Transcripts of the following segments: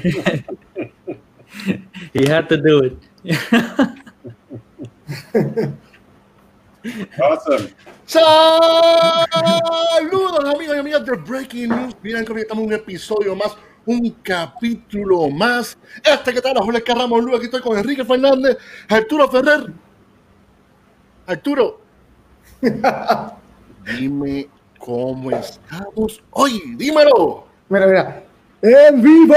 he had to do it. awesome. Saludos amigos y amigas de Breaking News. Miren que hoy estamos un episodio más, un capítulo más. Este que tal, Jorge Carramos Luis, aquí estoy con Enrique Fernández, Arturo Ferrer. Arturo, dime cómo estamos hoy, dímelo. Mira, mira. ¡En vivo!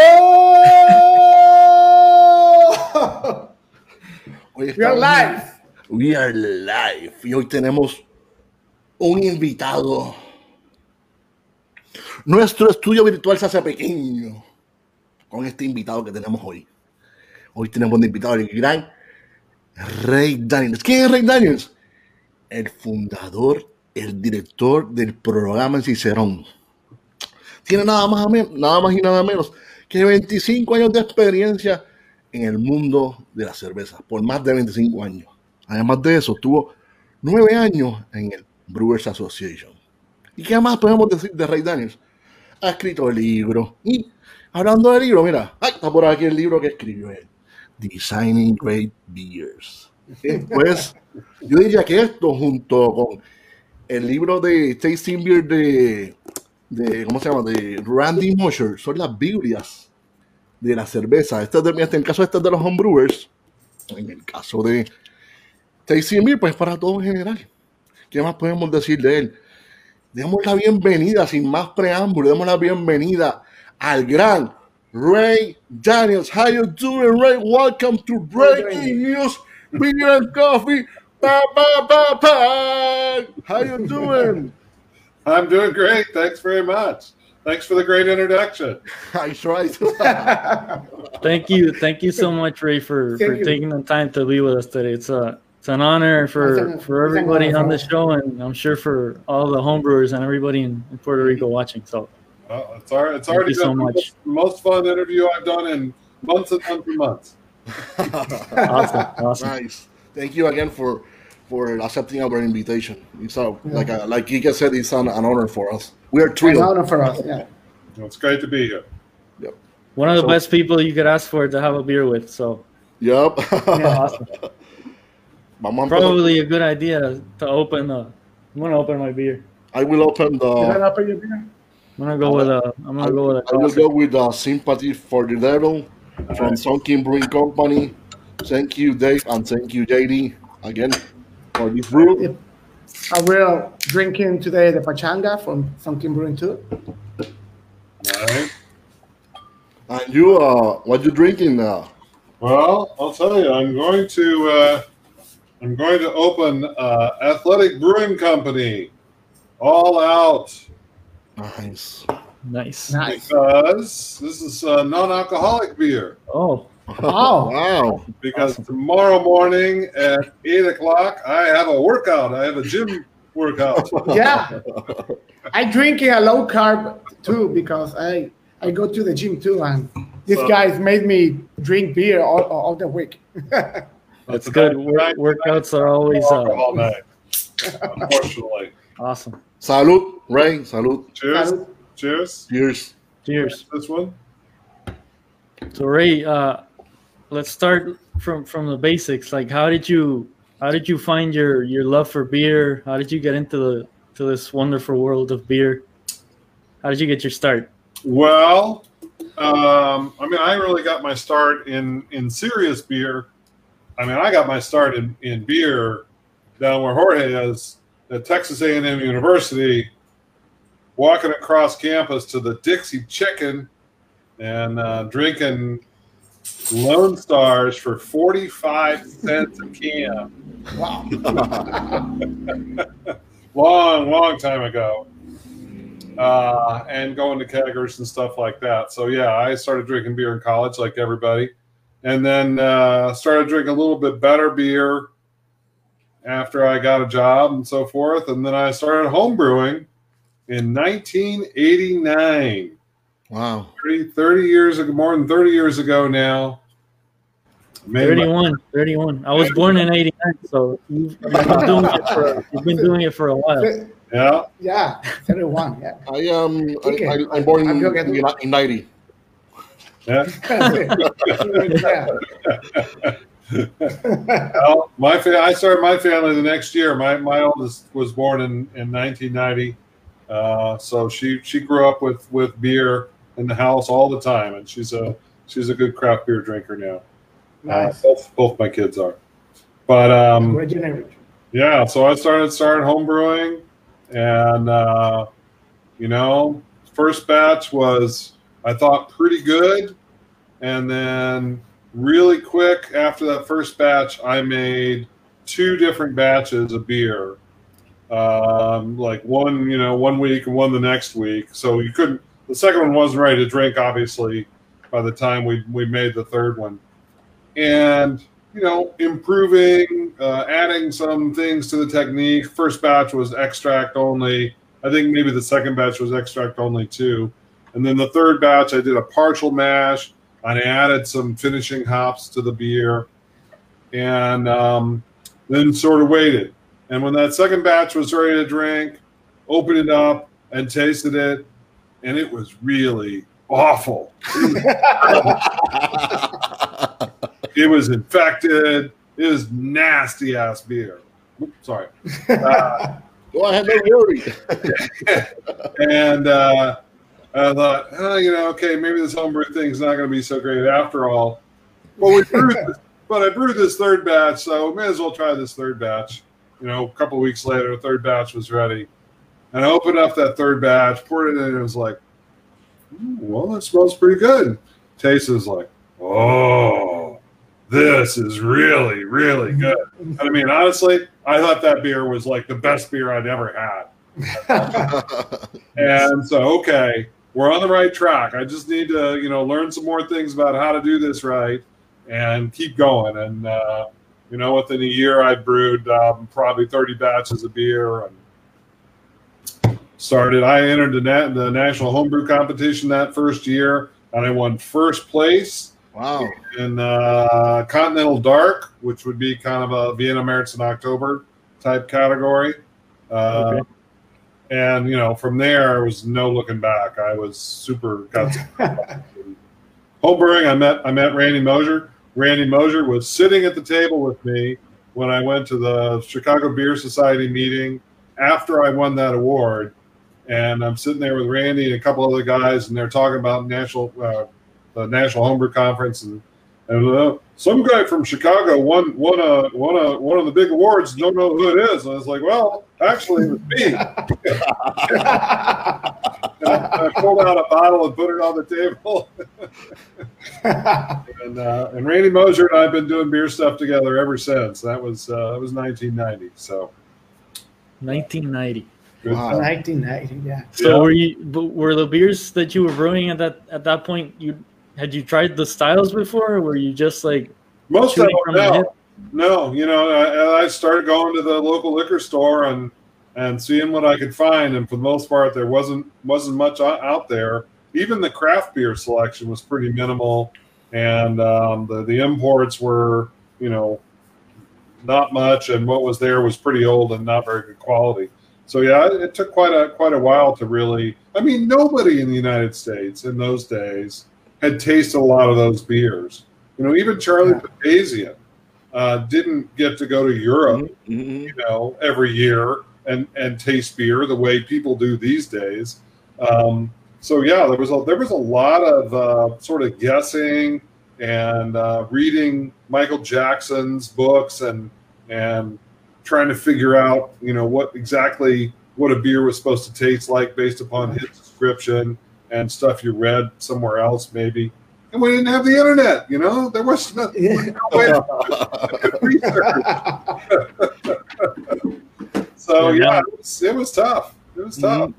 Hoy We are live. We are live. Y hoy tenemos un invitado. Nuestro estudio virtual se hace pequeño con este invitado que tenemos hoy. Hoy tenemos de invitado al gran Ray Daniels. ¿Quién es Ray Daniels? El fundador, el director del programa en Cicerón. Tiene nada más, nada más y nada menos que 25 años de experiencia en el mundo de la cerveza, por más de 25 años. Además de eso, tuvo nueve años en el Brewers Association. ¿Y qué más podemos decir de Ray Daniels? Ha escrito libros. Y hablando de libros, mira, ay, está por aquí el libro que escribió él. Designing Great Beers. Pues yo diría que esto junto con el libro de Tasting Beer de, de ¿cómo se llama? De Randy Mosher son las Biblias de la cerveza. Este es de, este, en el caso este es de los homebrewers. En el caso de Tasting Beer, pues para todo en general. ¿Qué más podemos decir de él? Demos la bienvenida, sin más preámbulo, demos la bienvenida al gran Ray Daniels. How you doing, Ray? Welcome to Breaking News Beer and Coffee. Pa, pa, pa, pa. How you doing? I'm doing great. Thanks very much. Thanks for the great introduction. I tried. Thank you, thank you so much, Ray, for, Thank for you. taking the time to be with us today. It's a it's an honor for for everybody on the show, and I'm sure for all the homebrewers and everybody in, in Puerto Rico watching. So Uh, it's, already, it's Thank already you so been the much. most, most fun interview I've done in months and months and months. awesome, awesome. nice. Thank you again for for accepting our invitation. It's a, like a, like Kika said, it's an, an honor for us. We are An thrilled. honor for us. Yeah. It's great to be here. Yep. One of the So- best people you could ask for to have a beer with. So Yep. yeah, awesome. Vamos a empezar. Probably a good idea to open. Uh, I'm gonna open my beer. I will open Is that the. up in your beer? I'm gonna go with a. I'm gonna go with a I will go with uh, sympathy for the devil from Sunken Brewing Company. Thank you, Dave, and thank you, JD, again for this brew. I will drinking today the Pachanga from Sunken Brewing too. All right. And you, uh, what you drinking now? Well, I'll tell you, I'm going to uh, I'm going to open uh, Athletic Brewing Company, all out, Nice. Nice. Nice. because this is uh, non-alcoholic beer. Oh, Oh. wow. Because tomorrow morning at eight o'clock, I have a workout. I have a gym workout. Yeah. I drinking a low carb too because I I go to the gym too and these So- guys made me drink beer all, all the week. that's good. Work, workouts are always uh, all night. Unfortunately. awesome. Salud, Ray. Salud. Cheers. Salud. Cheers. Cheers. Cheers. This one. So Ray, uh, let's start from from the basics. Like, how did you how did you find your your love for beer? How did you get into the to this wonderful world of beer? How did you get your start? Well, um, I mean, I really got my start in in serious beer. I mean, I got my start in, in beer down where Jorge is at Texas A&M University, walking across campus to the Dixie Chicken and uh, drinking Lone Stars for forty five cents a can. Wow. long, long time ago. Uh, and going to keggers and stuff like that. So yeah, I started drinking beer in college, like everybody, and then uh, started drinking a little bit better beer after I got a job and so forth. And then I started home brewing in 1989, Wow. 30, 30 years ago, more than 30 years ago now. Made my- 31, 31. I was born in 89, so you've, you've been doing it for you've been doing it for a while. yeah. Yeah, 31. Yeah. I am. Okay. I, I, I'm born in, I'm gonna in, in 90. Yeah. yeah. well, my fa- I started my family the next year. My my oldest was born in, in 1990, uh, so she she grew up with with beer in the house all the time, and she's a she's a good craft beer drinker now. Uh, Nice. both both my kids are, but um, yeah. So I started started home brewing, and uh, you know, first batch was I thought pretty good, and then really quick after that first batch, I made two different batches of beer. Um, like one, you know, one week and one the next week. So you couldn't. The second one wasn't ready to drink, obviously, by the time we we made the third one, and you know, improving, uh, adding some things to the technique. First batch was extract only. I think maybe the second batch was extract only too. And then the third batch, I did a partial mash. and I added some finishing hops to the beer, and um, then sort of waited. And when that second batch was ready to drink, opened it up and tasted it, and it was really awful. It was infected. It was nasty ass beer. Oops, sorry. Uh, Go ahead, don't worry. and uh, I thought, oh, you know, okay, maybe this homebrew thing's not going to be so great after all. Well, we brewed, this, but I brewed this third batch, so we may as well try this third batch. You know, a couple of weeks later, the third batch was ready, and I opened up that third batch, poured it in, and it was like, "Hmm, well, it smells pretty good. Taste is like, oh, this is really, really good. And I mean, honestly, I thought that beer was like the best beer I'd ever had. And so, okay, we're on the right track. I just need to, you know, learn some more things about how to do this right and keep going. And, uh, you know, within a year, I brewed um, probably 30 batches of beer and started. I entered the, na- the national homebrew competition that first year, and I won first place wow. in uh, Continental Dark, which would be kind of a Vienna Märzen in October type category. Uh, Okay. And you know, from there, there was no looking back. I was super got homebrewing. I met I met Randy Mosher. Randy Mosher was sitting at the table with me when I went to the Chicago Beer Society meeting after I won that award. And I'm sitting there with Randy and a couple other guys, and they're talking about national uh, the National Homebrew Conference, and and uh, some guy from Chicago won won a won a one of the big awards. Don't know who it is. And I was like, well, actually, it was me. And I, I pulled out a bottle and put it on the table. and uh, and Randy Mosher and I have been doing beer stuff together ever since. That was uh, that was 1990. So 1990. Good Wow. time. 1990, yeah. So Yeah. were you were the beers that you were brewing at that at that point you had you tried the styles before or were you just like most of them no, no. You know, I, I started going to the local liquor store and and seeing what I could find, and for the most part, there wasn't wasn't much out there. Even the craft beer selection was pretty minimal, and um, the the imports were you know not much, and what was there was pretty old and not very good quality. So yeah, it, took quite a quite a while to really. I mean, nobody in the United States in those days had tasted a lot of those beers. You know, even Charlie Papazian uh, didn't get to go to Europe Mhm. you know, every year and and taste beer the way people do these days. Um, so yeah, there was a there was a lot of uh, sort of guessing and uh, reading Michael Jackson's books and and trying to figure out you know what exactly what a beer was supposed to taste like based upon his description and stuff you read somewhere else maybe. And we didn't have the internet, you know. There was no, no way to research. So Yeah. yeah, it was, it was tough. It was tough.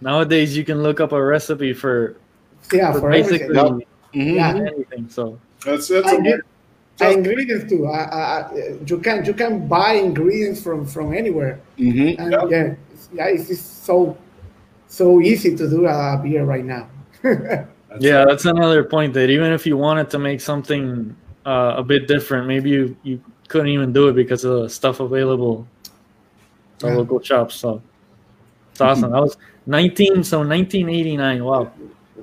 nowadays you can look up a recipe for, yeah, for for basically everything. Mhm. Yeah. anything. So that's it's And a, you- And ingredients too. Uh, uh, you can you can buy ingredients from from anywhere. Mhm. And Yeah. yeah, it's, yeah, it's just so so easy to do a beer right now. that's yeah, that's another point that even if you wanted to make something uh, a bit different, maybe you, you couldn't even do it because of the stuff available at Yeah. local shops. So it's awesome. That was 19, so 1989. Wow.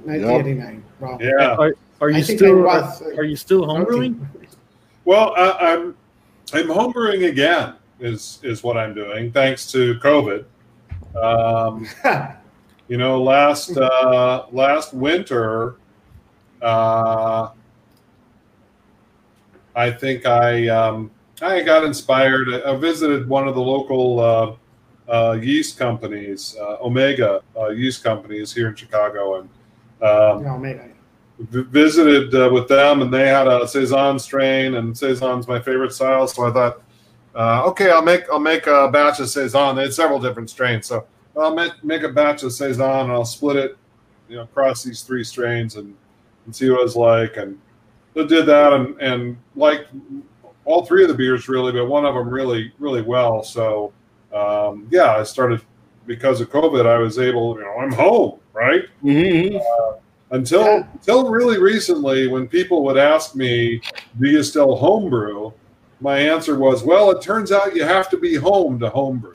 1989. Wow. Yeah. Are, are you I still I was, uh, are you still homebrewing? Well, I, I'm I'm homebrewing again. Is is what I'm doing thanks to COVID. Um, you know, last uh, last winter, uh, I think I um, I got inspired. I visited one of the local uh, uh, yeast companies, uh, Omega uh, yeast companies here in Chicago, and um, no, man. V- visited uh, with them, and they had a saison strain, and saison's my favorite style. So I thought, uh, okay, I'll make I'll make a batch of saison. They had several different strains, so I'll make, make a batch of saison, and I'll split it, you know, across these three strains, and, and see what it's like. And I did that, and and liked all three of the beers really, but one of them really really well. So um, yeah, I started because of COVID. I was able, you know, I'm home, right? Mhm. Until Yeah. until really recently when people would ask me do you still homebrew? my answer was well it turns out you have to be home to homebrew.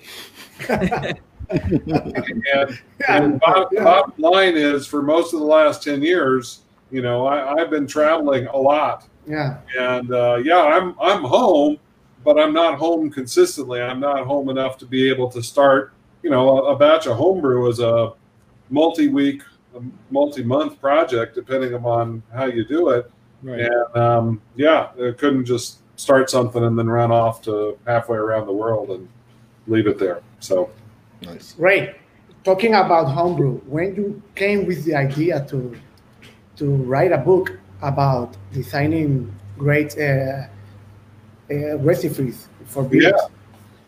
And, and bottom, bottom line is for most of the last 10 years you know I, i've been traveling a lot. Yeah. and uh, yeah i'm i'm home but i'm not home consistently. I'm not home enough to be able to start you know a, a batch of homebrew is a multi-week a multi-month project depending upon how you do it Right. and um, yeah it couldn't just start something and then run off to halfway around the world and leave it there so Nice. Great. Talking about homebrew, when you came with the idea to to write a book about designing great uh, uh, recipes for beers, Yeah.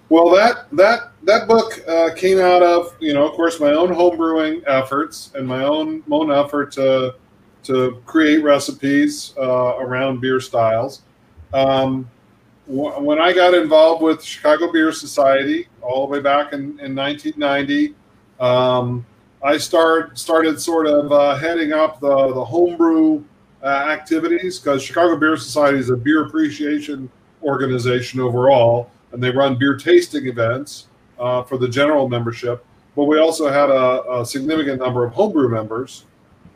Well, that that that book uh, came out of you know, of course, my own homebrewing efforts and my own own effort to to create recipes uh, around beer styles. Um, wh- when I got involved with Chicago Beer Society all the way back in, in 1990, um, I start started sort of uh, heading up the the homebrew uh, activities because Chicago Beer Society is a beer appreciation organization overall, and they run beer tasting events uh, for the general membership. But we also had a, a significant number of homebrew members,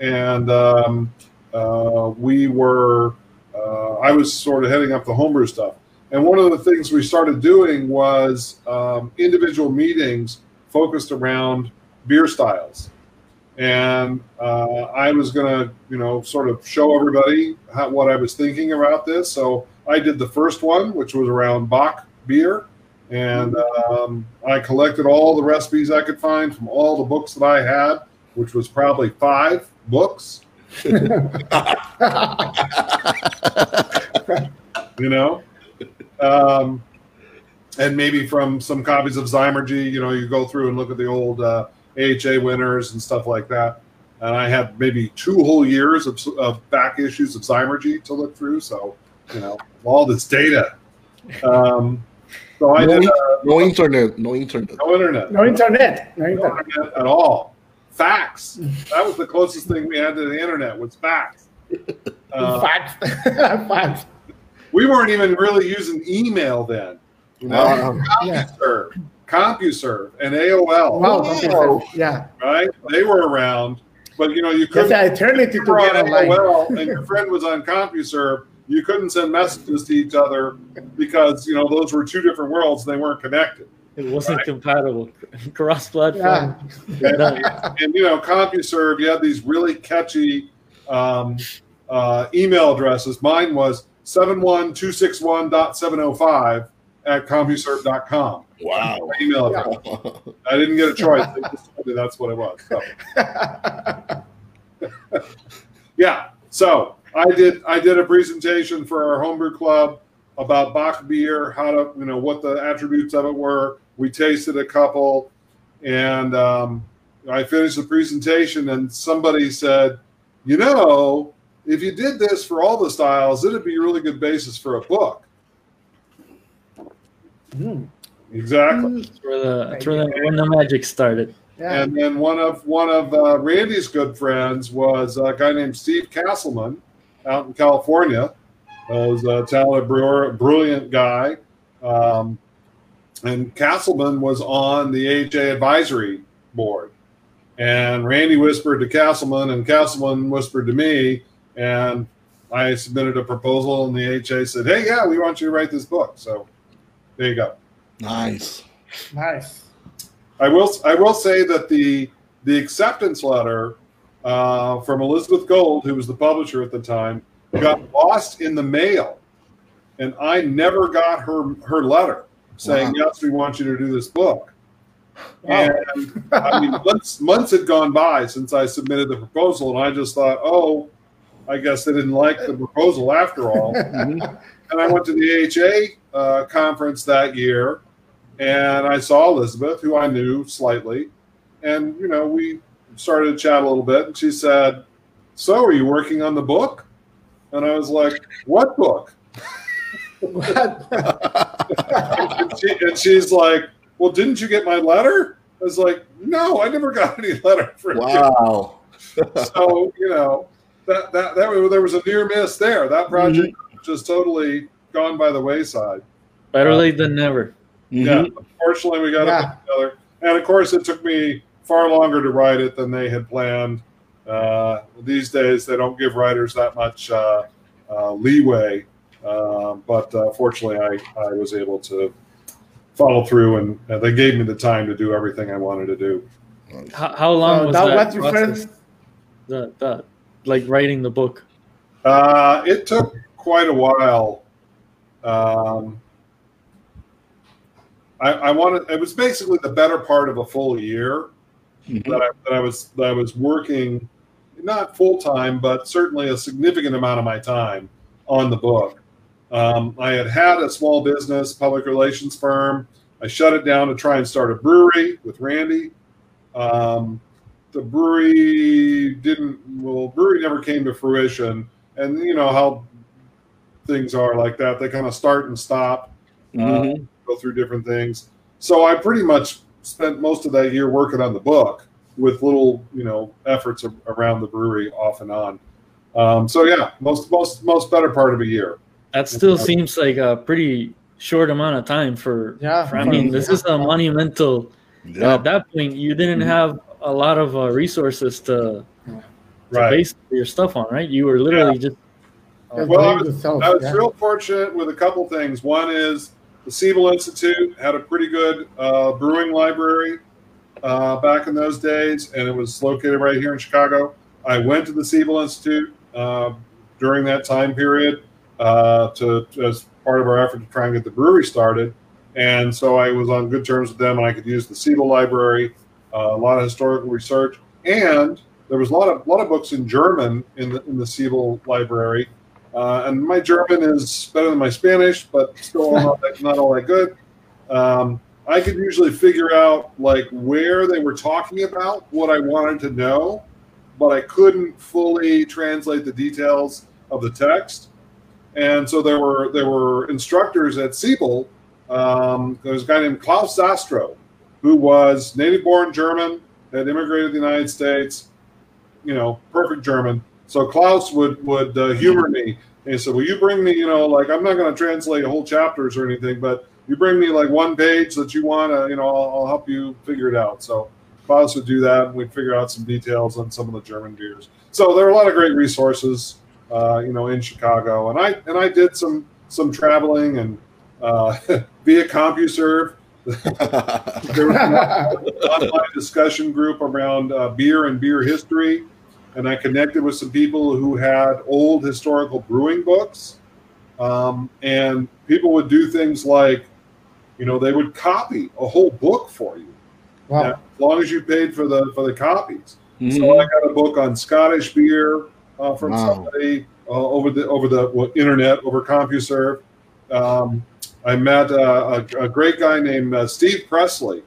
and um, uh, we were. Uh, I was sort of heading up the homebrew stuff, and one of the things we started doing was um, individual meetings focused around beer styles. And uh, I was going to, you know, sort of show everybody how, what I was thinking about this. So I did the first one, which was around Bock beer. And um, I collected all the recipes I could find from all the books that I had, which was probably five books, you know. Um, and maybe from some copies of Zymurgy, you know, you go through and look at the old uh, AHA winners and stuff like that. And I had maybe two whole years of, of back issues of Zymurgy to look through. So, you know, all this data. Um, so I no, did uh, no internet. No internet. no internet, no internet, no no internet. internet at all. Fax. That was the closest thing we had to the internet was fax. Uh, Facts, facts. we weren't even really using email then. You know, Um, Yeah. CompuServe, CompuServe, and AOL. Wow. Wow. okay, Yeah. right? They were around, but you know you couldn't. an eternity to you were get online. AOL and your friend was on CompuServe. You couldn't send messages to each other because you know those were two different worlds. They weren't connected. It wasn't Right. compatible. Cross platform. Yeah. And, and you know, CompuServe, you had these really catchy um, uh, email addresses. Mine was 71261.705 at CompuServe.com. wow. My email address. I didn't get a choice. Just that's what it was. So. yeah so i did i did a presentation for our homebrew club about bock beer how to you know what the attributes of it were we tasted a couple and um, i finished the presentation and somebody said you know if you did this for all the styles it'd be a really good basis for a book Hmm. exactly That's where the, that's where the, when the magic started. Yeah. And then one of one of uh, Randy's good friends was a guy named Steve Castleman out in California. Uh, was a talented brewer, brilliant guy. Um, and Castleman was on the AHA advisory board. And Randy whispered to Castleman, and Castleman whispered to me, and I submitted a proposal, and the HA said, "Hey, yeah, we want you to write this book." So there you go. Nice. Nice. I will I will say that the the acceptance letter uh, from Elizabeth Gold, who was the publisher at the time, got lost in the mail, and I never got her her letter saying Wow. yes, we want you to do this book. Wow. And I mean, months months had gone by since I submitted the proposal, and I just thought, oh, I guess they didn't like the proposal after all. Mhm. And I went to the AHA uh, conference that year, and I saw Elizabeth, who I knew slightly, and you know we started to chat a little bit. And she said, "So, are you working on the book?" And I was like, "What book?" What? And, she, and she's like, "Well, didn't you get my letter?" I was like, "No, I never got any letter from you." Wow. So you know that that that there was a near miss there. That project just totally gone by the wayside. Better late than never. Yeah, Mhm. unfortunately, we got Yeah. it together, and of course, it took me far longer to write it than they had planned. Uh, these days, they don't give writers that much uh, uh, leeway, uh, but uh, fortunately, I, I was able to follow through, and uh, they gave me the time to do everything I wanted to do. How, how long So was that that, process? The, the, like writing the book. Uh, it took quite a while. Um, I, I wanted. It was basically the better part of a full year. Mhm. that I, that I was that I was working, not full time, but certainly a significant amount of my time on the book. Um, I had had a small business, public relations firm. I shut it down to try and start a brewery with Randy. Um, the brewery didn't. Well, brewery never came to fruition, and you know how things are like that. They kind of start and stop Mhm. go through different things. So I pretty much spent most of that year working on the book with little, you know, efforts around the brewery off and on. Um, so yeah, most most most better part of a year. That still seems like a pretty short amount of time for. Yeah. for- I mean, this is a monumental. Yeah. At that point, you didn't Mhm. have a lot of uh, resources to, to Right. base your stuff on, right? You were literally just. Yeah, Well, I was- yourself, I was yeah. real fortunate with a couple things. One is the Siebel Institute had a pretty good uh, brewing library uh, back in those days, and it was located right here in Chicago. I went to the Siebel Institute uh, during that time period uh, to as part of our effort to try and get the brewery started, and so I was on good terms with them, and I could use the Siebel library, uh, a lot of historical research, and there was a lot of lot of books in German in the in the Siebel library. Uh, and my German is better than my Spanish, but still not, not all that good. Um, I could usually figure out like where they were talking about what I wanted to know, but I couldn't fully translate the details of the text. And so there were there were instructors at Siebel. Um, there was a guy named Klaus Zastrow, who was native-born German, had immigrated to the United States. You know, perfect German. So Klaus would would uh, humor me. And he said, "Will you bring me? You know, like I'm not going to translate whole chapters or anything, but you bring me like one page that you want to. You know, I'll, I'll help you figure it out." So Klaus would do that, and we'd figure out some details on some of the German beers. So there are a lot of great resources, uh, you know, in Chicago, and I and I did some some traveling and uh, via CompuServe. There was an online discussion group around uh, beer and beer history, and I connected with some people who had old historical brewing books. Um, and people would do things like, you know, they would copy a whole book for you, Wow. as long as you paid for the for the copies. Mhm. So I got a book on Scottish beer uh, from Wow. somebody uh, over the over the well, internet over CompuServe. Um, I met uh, a, a great guy named uh, Steve Presley,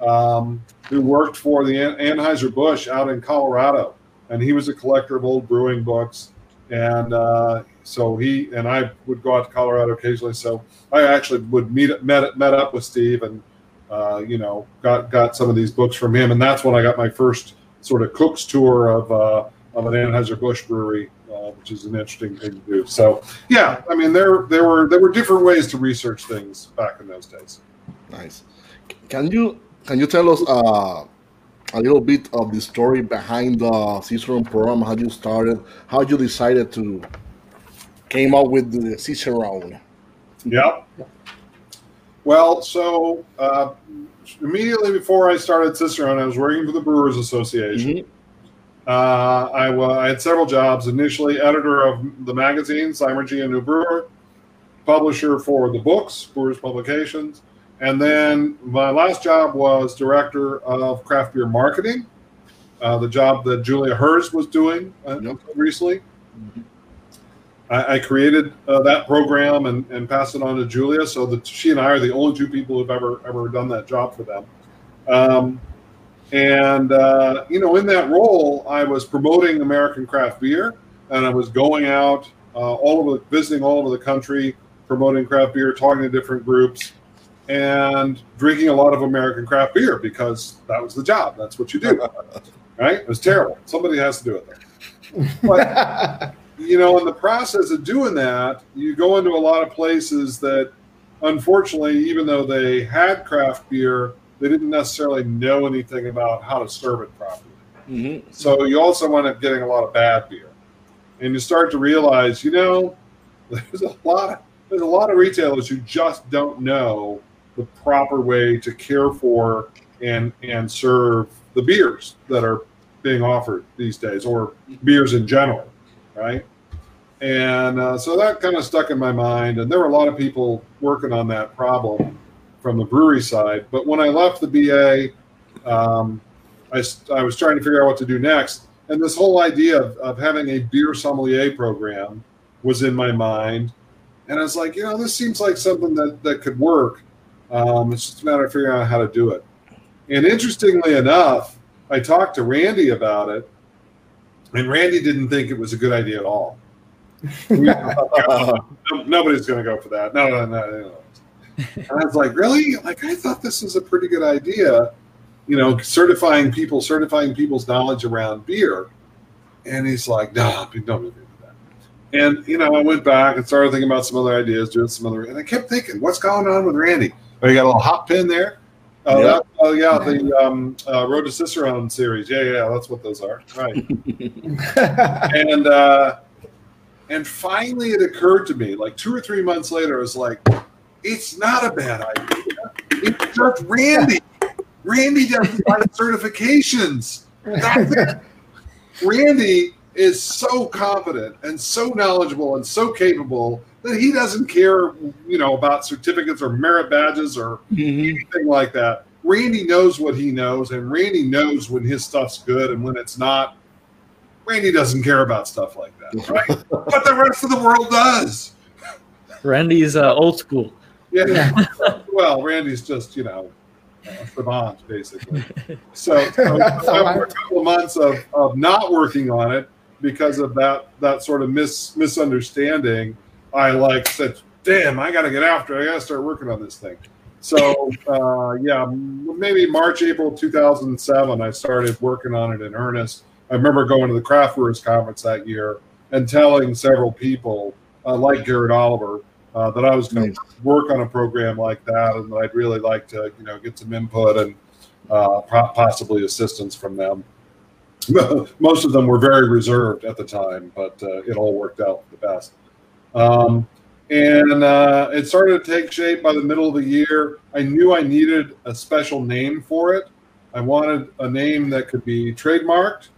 um, who worked for the An- Anheuser Busch out in Colorado, and he was a collector of old brewing books. And uh, so he and I would go out to Colorado occasionally. So I actually would meet met met up with Steve and uh, you know got got some of these books from him, and that's when I got my first sort of cook's tour of uh, of an Anheuser Busch brewery, uh, which is an interesting thing to do. So yeah, I mean there there were there were different ways to research things back in those days. Nice. Can you can you tell us uh, a little bit of the story behind the Cicerone program? How you started? How you decided to came up with the Cicerone? Yep. Well, so uh, immediately before I started Cicerone, I was working for the Brewers Association. Mhm. Uh, I, had several jobs. Initially, editor of the magazine, Zymurgy and New Brewer, publisher for the books, Brewers Publications. And then my last job was director of craft beer marketing, uh, the job that Julia Herz was doing uh, Yep. recently. I, I created uh, that program and, and passed it on to Julia, so that she and I are the only two people who've ever ever done that job for them. Um, and uh, you know, in that role, I was promoting American craft beer, and I was going out uh, all over, visiting all over the country, promoting craft beer, talking to different groups, and drinking a lot of American craft beer because that was the job. That's what you do, right? It was terrible. Somebody has to do it. Though. But you know, in the process of doing that, you go into a lot of places that, unfortunately, even though they had craft beer, they didn't necessarily know anything about how to serve it properly. Mhm. So you also wind up getting a lot of bad beer, and you start to realize, you know, there's a lot, of, there's a lot of retailers who just don't know the proper way to care for and and serve the beers that are being offered these days, or beers in general, right? And uh, so that kind of stuck in my mind, and there were a lot of people working on that problem from the brewery side. But when I left the BA, um, I, I was trying to figure out what to do next. And this whole idea of, of having a beer sommelier program was in my mind. And I was like, you know, this seems like something that, that could work. Um, it's just a matter of figuring out how to do it. And interestingly enough, I talked to Randy about it, and Randy didn't think it was a good idea at all. No- Nobody's going to go for that. No, no, no, no. And I was like, really? Like, I thought this was a pretty good idea, you know, certifying people, certifying people's knowledge around beer. And he's like, no, nobody do that. And, you know, I went back and started thinking about some other ideas, doing some other, and I kept thinking, what's going on with Randy? Oh, you got a little hot pin there? Oh, Yeah. that, oh yeah, the um, uh, Road to Cicerone series. Yeah, yeah, that's what those are. Right and uh, and finally it occurred to me like two or three months later i was like it's not a bad idea it's just randy randy doesn't certifications randy is so competent and so knowledgeable and so capable that he doesn't care you know about certificates or merit badges or Mhm. anything like that. Randy knows what he knows, and Randy knows when his stuff's good and when it's not. Randy doesn't care about stuff like that, right? but the rest of the world does. Randy's uh, old school. Yeah. well, Randy's just you know a savant basically. So, so after a couple of months of, of not working on it because of that that sort of mis, misunderstanding, I like said, "Damn, I got to get after. it. I got to start working on this thing." So uh, yeah, maybe March, April 2007, I started working on it in earnest. I remember going to the Craft Brewers Conference that year and telling several people, uh, like Garrett Oliver, uh, that I was going to work on a program like that, and that I'd really like to, you know, get some input and uh, po- possibly assistance from them. Most of them were very reserved at the time, but uh, it all worked out the best. Um, and uh, it started to take shape by the middle of the year. I knew I needed a special name for it. I wanted a name that could be trademarked,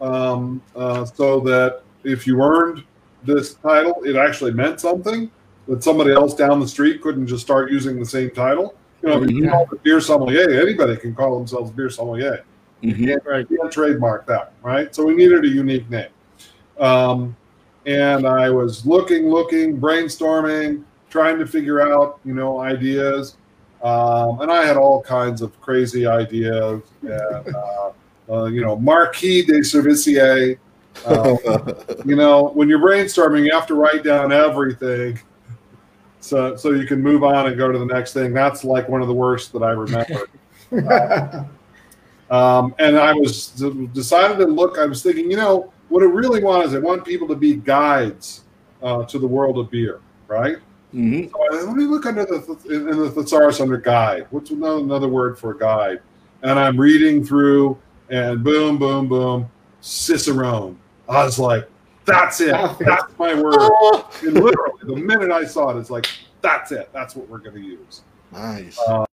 um, uh, so that if you earned this title, it actually meant something. That somebody else down the street couldn't just start using the same title. You know, if you Mhm. call it beer sommelier, anybody can call themselves beer sommelier. Mhm. Right. You can't trademark that, right? So we needed a unique name. Um, and I was looking, looking, brainstorming, trying to figure out, you know, ideas. Um, and I had all kinds of crazy ideas. And, uh, uh, you know, Marquis de Servicier. Uh, you know, when you're brainstorming, you have to write down everything. So, so you can move on and go to the next thing. That's like one of the worst that I remember. Um, and I was decided to look. I was thinking, you know, what I really want is I want people to be guides uh, to the world of beer, right? Mhm. So I, let me look under the in the thesaurus under guide. What's another, another word for guide? And I'm reading through and boom, boom, boom, Cicerone. I was like, that's it. That's my word. And literally, the minute I saw it, it's like, that's it. That's what we're going to use. Nice. Uh,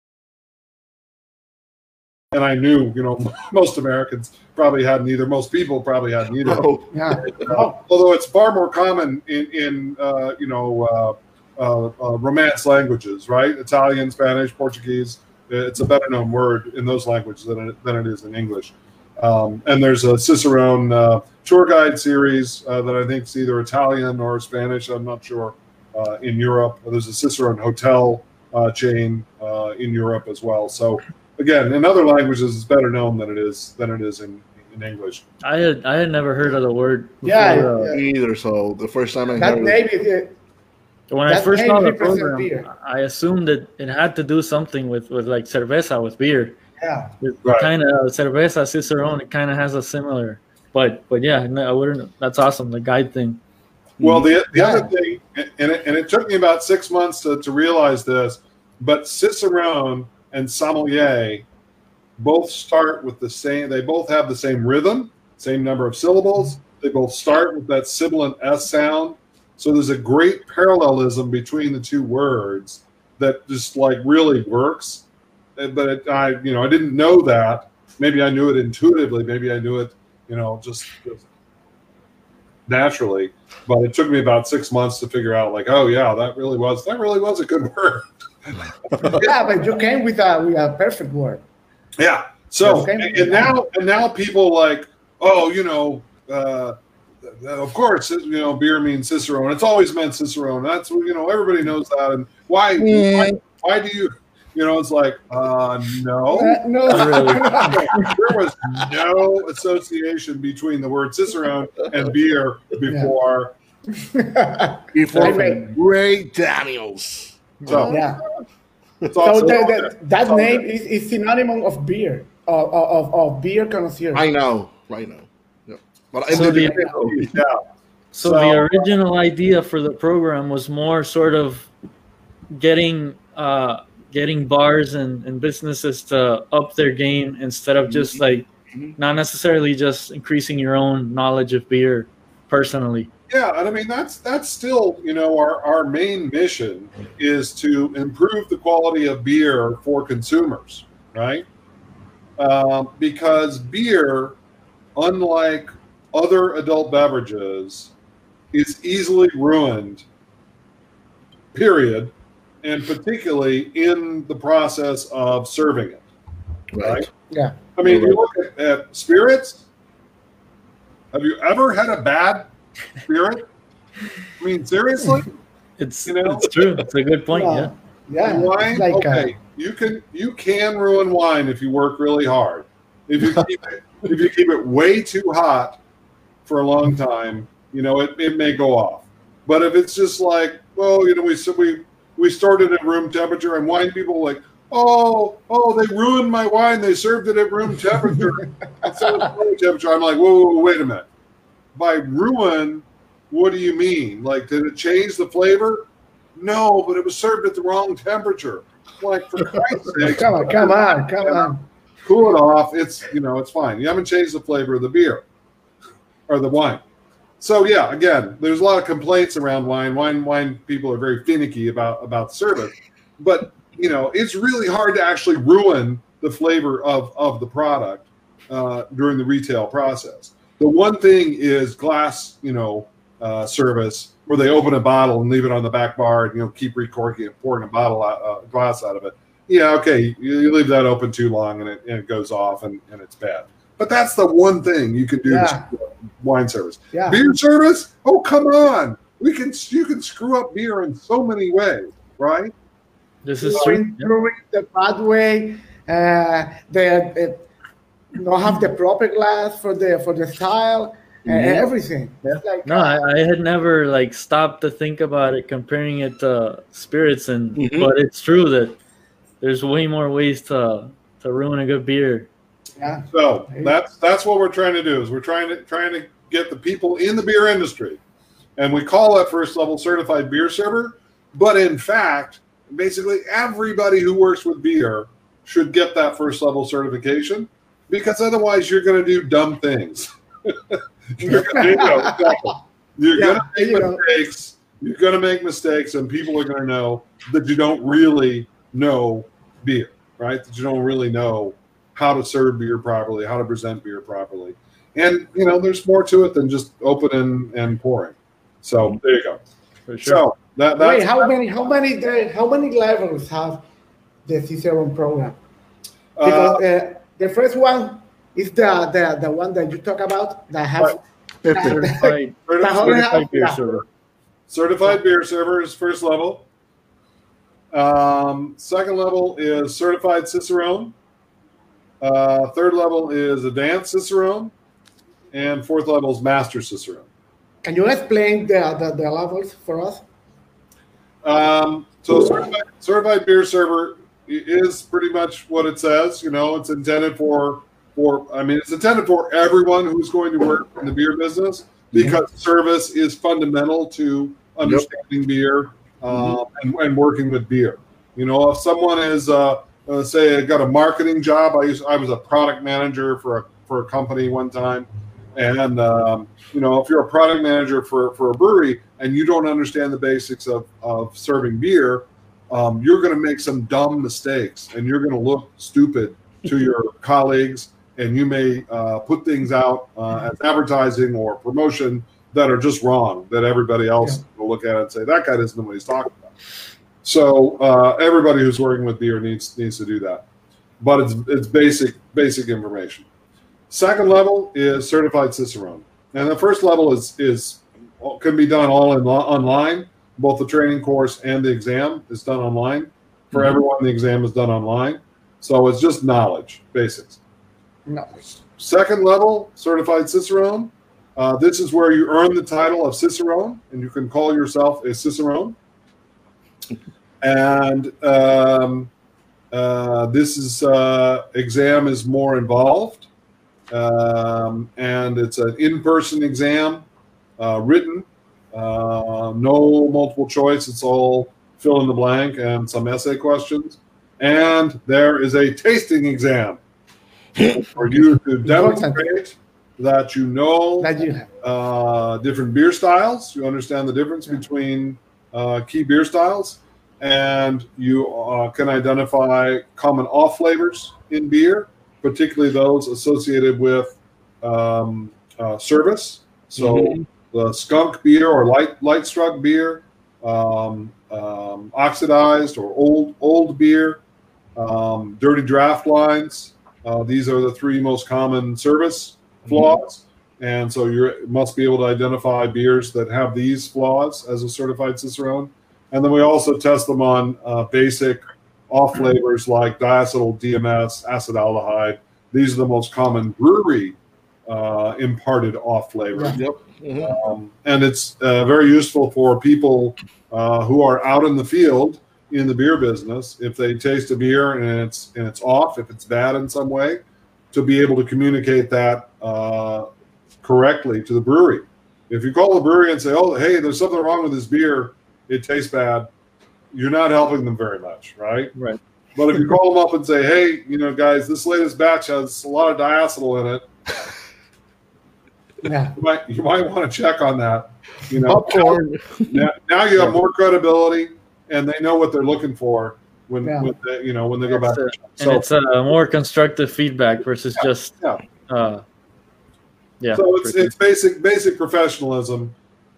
and I knew, you know, most Americans probably hadn't either. Most people probably hadn't either. Oh, Yeah. Uh, although it's far more common in, in uh, you know, uh, uh, uh, Romance languages, right? Italian, Spanish, Portuguese. It's a better known word in those languages than it, than it is in English. Um, and there's a Cicerone uh, tour guide series uh, that I think is either Italian or Spanish. I'm not sure. Uh, in Europe, there's a Cicerone hotel uh, chain uh, in Europe as well. So again, in other languages, it's better known than it is than it is in, in English. I had I had never heard of the word. Yeah, uh, yeah. either. So the first time I That heard name is When I first saw the program, beer. I assumed that it had to do something with, with like cerveza, with beer. yeah. Right. Kind of cerveza Cicerone. It kind of has a similar, but but yeah, no, I wouldn't. That's awesome. The guide thing. Well, the, the Yeah. other thing, and it, and it took me about six months to, to realize this, but Cicerone and Sommelier both start with the same, they both have the same rhythm, same number of syllables. They both start with that sibilant S sound. So there's a great parallelism between the two words that just like really works. But it, I, you know, I didn't know that. Maybe I knew it intuitively. Maybe I knew it, you know, just, just naturally but it took me about six months to figure out like oh yeah that really was that really was a good word Yeah, but you came with a with a perfect word. yeah so and, and now and now people like oh you know uh of course you know beer means cicerone. It's always meant cicerone. That's you know everybody knows that. And why why, why do you you know it's like uh no. Uh, no, there was no association between the word cicerone and beer before before I Great Daniels. So yeah. it's So that, that, that So- name is, is synonym of beer, of, of, of beer connoisseur. I know, right now. Yep. But So the- yeah So, So- the original idea for the program was more sort of getting uh, getting bars and, and businesses to up their game instead of just like Mhm. not necessarily just increasing your own knowledge of beer personally. Yeah, and I mean that's that's still you know our our main mission is to improve the quality of beer for consumers, right? Um, because beer, unlike other adult beverages, is easily ruined. Period, and particularly in the process of serving it. right. Yeah. I mean, you look at, at spirits. Have you ever had a bad spirit? I mean, seriously, It's You know? it's true. It's a good point. Yeah. Yeah. wine. It's like uh, okay, you can you can ruin wine if you work really hard. If you keep it if you keep it way too hot for a long time, you know it, it may go off. But if it's just like, well, you know, we so we we stored it at room temperature, and wine people are like, oh, oh, they ruined my wine. They served it at room temperature instead of room temperature. I'm like, whoa, whoa, whoa, wait a minute. By ruin, what do you mean? Like, did it change the flavor? No, but it was served at the wrong temperature. Like, for Christ's sake, come on, come on, come on. cool it off. It's you know, it's fine. You haven't changed the flavor of the beer or the wine. So yeah, again, there's a lot of complaints around wine. Wine wine people are very finicky about about service, but you know, it's really hard to actually ruin the flavor of of the product uh, during the retail process. The one thing is glass, you know, uh, service where they open a bottle and leave it on the back bar and you know keep recorking it, pouring a bottle out, uh, glass out of it. Yeah, okay, you, you leave that open too long and it, and it goes off and, and it's bad. But that's the one thing you can do Yeah. to screw up wine service. Yeah. Beer service? Oh, come on! We can you can screw up beer in so many ways, right? This is Pouring true. through the bad way. Uh, they, they don't have the proper glass for the for the style and Yeah. everything. It's like, No, I, I had never like stopped to think about it, comparing it to spirits, and Mhm. but it's true that there's way more ways to to ruin a good beer. yeah. So that's that's what we're trying to do is we're trying to trying to get the people in the beer industry, and we call that first level certified beer server. But in fact, basically everybody who works with beer should get that first level certification because otherwise you're going to do dumb things. you're going know, exactly. Yeah, to make you know. mistakes. You're going to make mistakes, and people are going to know that you don't really know beer, right? That you don't really know how to serve beer properly, how to present beer properly, and you know, there's more to it than just opening and pouring. So there you go. Sure. So that that's Wait, how many how many how many levels have the Cicerone program? uh, uh, the first one is the, the the one that you talk about that has Right. Pepe. certified, certified- certified beer Yeah. server. Certified beer server is first level. Um, second level is certified Cicerone. Uh, third level is advanced Cicerone. And fourth level is master Cicerone. Can you explain the, the, the levels for us? Um, so certified, certified beer server i- is pretty much what it says. You know, it's intended for for. I mean, it's intended for everyone who's going to work in the beer business because service is fundamental to understanding beer uh, and, and working with beer. You know, if someone is uh, uh, say got a marketing job, I used I was a product manager for a for a company one time, and um, you know, if you're a product manager for, for a brewery and you don't understand the basics of, of serving beer, um, you're going to make some dumb mistakes and you're going to look stupid to your colleagues. And you may uh, put things out uh, as advertising or promotion that are just wrong, that everybody else will look at it and say, that guy doesn't know what he's talking about. So uh, everybody who's working with beer needs needs to do that. But it's, it's basic basic information. Second level is certified Cicerone. And the first level is is can be done all in online. Both the training course and the exam is done online. For Mhm. everyone, the exam is done online. So it's just knowledge, basics. No. Second level, certified Cicerone. Uh, this is where you earn the title of Cicerone, and you can call yourself a Cicerone. And um, uh, this is uh, exam is more involved, um, and it's an in-person exam, uh, written, uh, no multiple choice. It's all fill in the blank and some essay questions. And there is a tasting exam for you to demonstrate that you know That you have. uh, different beer styles. You understand the difference Yeah. between uh, key beer styles, and you uh, can identify common off flavors in beer, particularly those associated with um, uh, service. So Mhm. The skunk beer or light light struck beer, um, um, oxidized or old old beer, um, dirty draft lines. Uh, these are the three most common service flaws. And so you must be able to identify beers that have these flaws as a certified Cicerone. And then we also test them on uh, basic off flavors like diacetyl DMS, acetaldehyde. These are the most common brewery uh, imparted off flavors. Yeah. Yep. Mhm. Um, and it's uh, very useful for people uh, who are out in the field in the beer business. If they taste a beer and it's and it's off, if it's bad in some way, to be able to communicate that uh, correctly to the brewery. If you call the brewery and say, "Oh, hey, there's something wrong with this beer. It tastes bad," you're not helping them very much, right? Right. But if you call them up and say, "Hey, you know, guys, this latest batch has a lot of diacetyl in it," Yeah. you might you might want to check on that. You know, Popcorn. now, now you have more credibility, and they know what they're looking for when, Yeah. when they, you know when they go back. That's So, and it's uh, more constructive feedback versus just yeah. uh, yeah. so it's it's basic basic professionalism,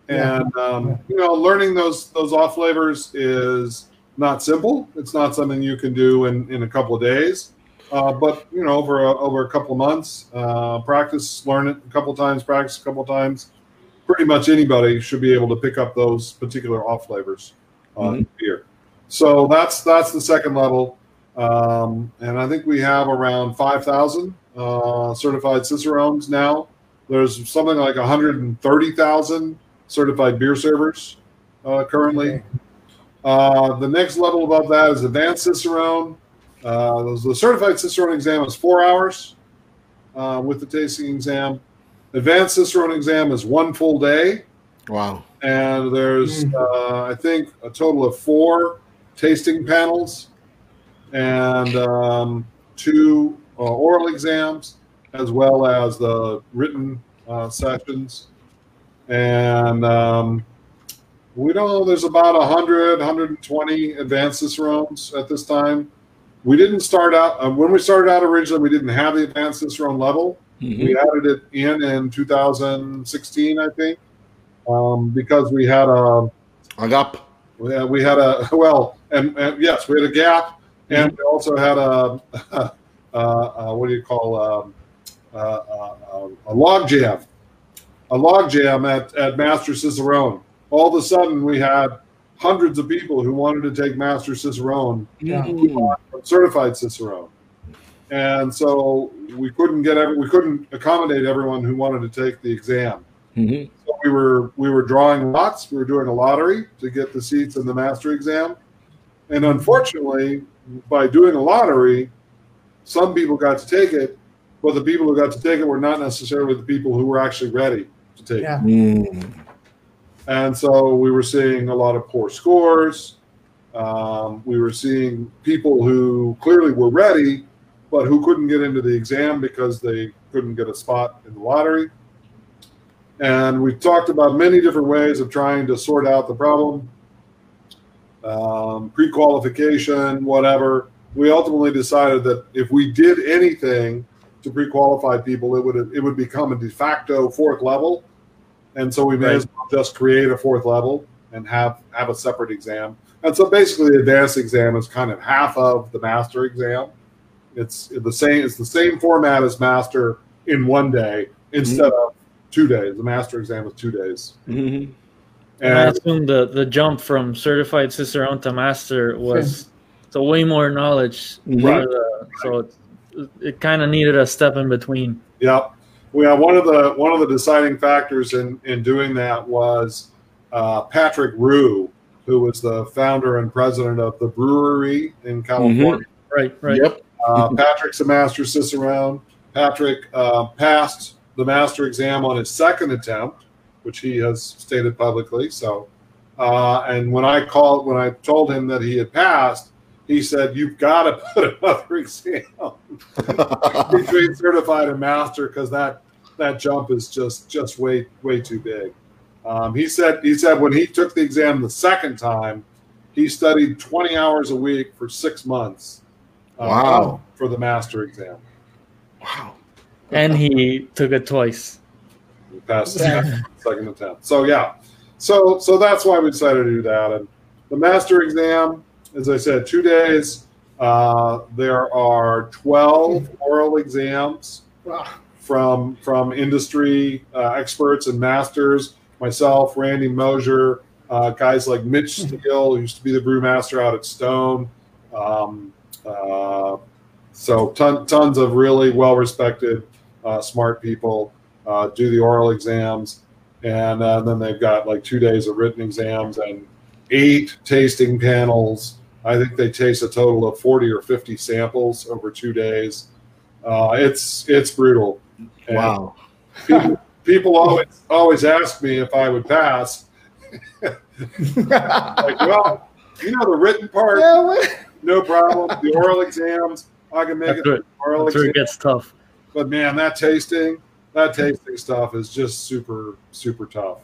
Yeah. and um, you know learning those those off flavors is not simple. It's not something you can do in, in a couple of days, uh, but you know over a, over a couple of months, uh, practice, learn it a couple of times, practice a couple of times. Pretty much anybody should be able to pick up those particular off flavors uh, in beer. So that's that's the second level, um, and I think we have around five thousand uh, certified cicerones now. There's something like 130,000 certified beer servers uh, currently. Okay. Uh, the next level above that is advanced Cicerone. Uh, the certified Cicerone exam is four hours uh, with the tasting exam. Advanced Cicerone exam is one full day, Wow. and there's Mm. uh, I think a total of four tasting panels and um, two uh, oral exams. as well as the written uh, sessions. And um, we don't know, there's about 100, 120 advanced Cicerones at this time. We didn't start out, uh, when we started out originally, we didn't have the advanced Cicerone level. Mhm. We added it in in 2016, I think, um, because we had a A gap. we had, we had a well, and, and yes, we had a gap, and we also had a uh, uh, what do you call um, uh, uh, a log jam, a log jam at at Master Cicerone. All of a sudden, we had hundreds of people who wanted to take Master Cicerone Yeah. Mhm. certified Cicerone. And so we couldn't get every, we couldn't accommodate everyone who wanted to take the exam. Mhm. So we were we were drawing lots. We were doing a lottery to get the seats in the master exam. And unfortunately, by doing a lottery, some people got to take it, but the people who got to take it were not necessarily the people who were actually ready to take it. Yeah. Mm. And so we were seeing a lot of poor scores. Um, we were seeing people who clearly were ready, but who couldn't get into the exam because they couldn't get a spot in the lottery. And we talked about many different ways of trying to sort out the problem um, pre qualification, whatever. We ultimately decided that if we did anything to pre qualify people, it would, it would become a de facto fourth level and so we may Right. as well just create a fourth level and have have a separate exam. And so basically, the advanced exam is kind of half of the master exam. It's the same. It's the same format as master in one day instead of two days. The master exam is two days. Mhm. And I assume the, the jump from certified Cicerone to master was so way more knowledge. for Right. the- so it, it kind of needed a step in between. Yep. Well, one of the one of the deciding factors in in doing that was uh, Patrick Rue, who was the founder and president of the Bruery in California. Right, right. Yep. Uh, Patrick's a master Cicerone. Patrick uh, passed the master exam on his second attempt, which he has stated publicly. So, uh, and when I called, when I told him that he had passed, he said, "You've got to put another exam between certified and master because that that jump is just just way way too big." Um, he said he said when he took the exam the second time, he studied 20 hours a week for six months. uh, Wow. For the master exam, Wow. And he took it twice. he passed the second, second attempt. So yeah, so so that's why we decided to do that. And the master exam, as I said, two days. Uh, there are 12 oral exams. Wow. From from industry uh, experts and masters, myself, Randy Mosher, uh, guys like Mitch Steele, who used to be the brewmaster out at Stone. Um, uh, so ton, tons of really well respected, uh, smart people uh, do the oral exams, and uh, then they've got like two days of written exams and eight tasting panels. I think they taste a total of forty or fifty samples over two days. Uh, it's it's brutal. And Wow. People, people always always ask me if I would pass. Like, well, you know the written part, Yeah, well, no problem. The oral exams, I can make That's it. through the Oral that's where it gets tough. But man, that tasting, that tasting stuff is just super super tough.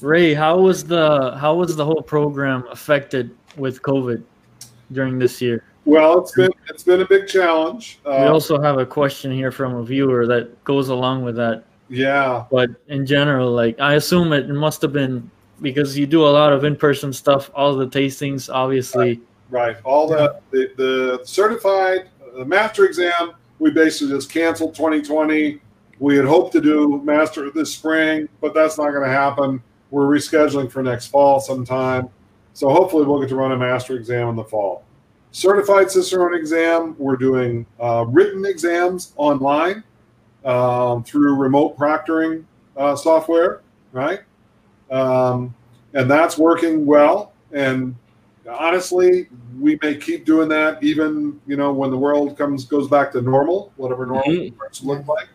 Ray, how was the how was the whole program affected with COVID during this year? Well, it's been it's been a big challenge. We Uh, also have a question here from a viewer that goes along with that. yeah, But in general, like I assume it must have been because you do a lot of in-person stuff, all the tastings, obviously. Right. All the, the the certified the master exam, we basically just canceled 2020. We had hoped to do master this spring, but that's not going to happen. We're rescheduling for next fall sometime. So hopefully we'll get to run a master exam in the fall. Certified Cicerone exam, we're doing uh, written exams online um, through remote proctoring uh, software, right? Um, and that's working well. And honestly, we may keep doing that even you know when the world comes goes back to normal, whatever normal Mhm. look like,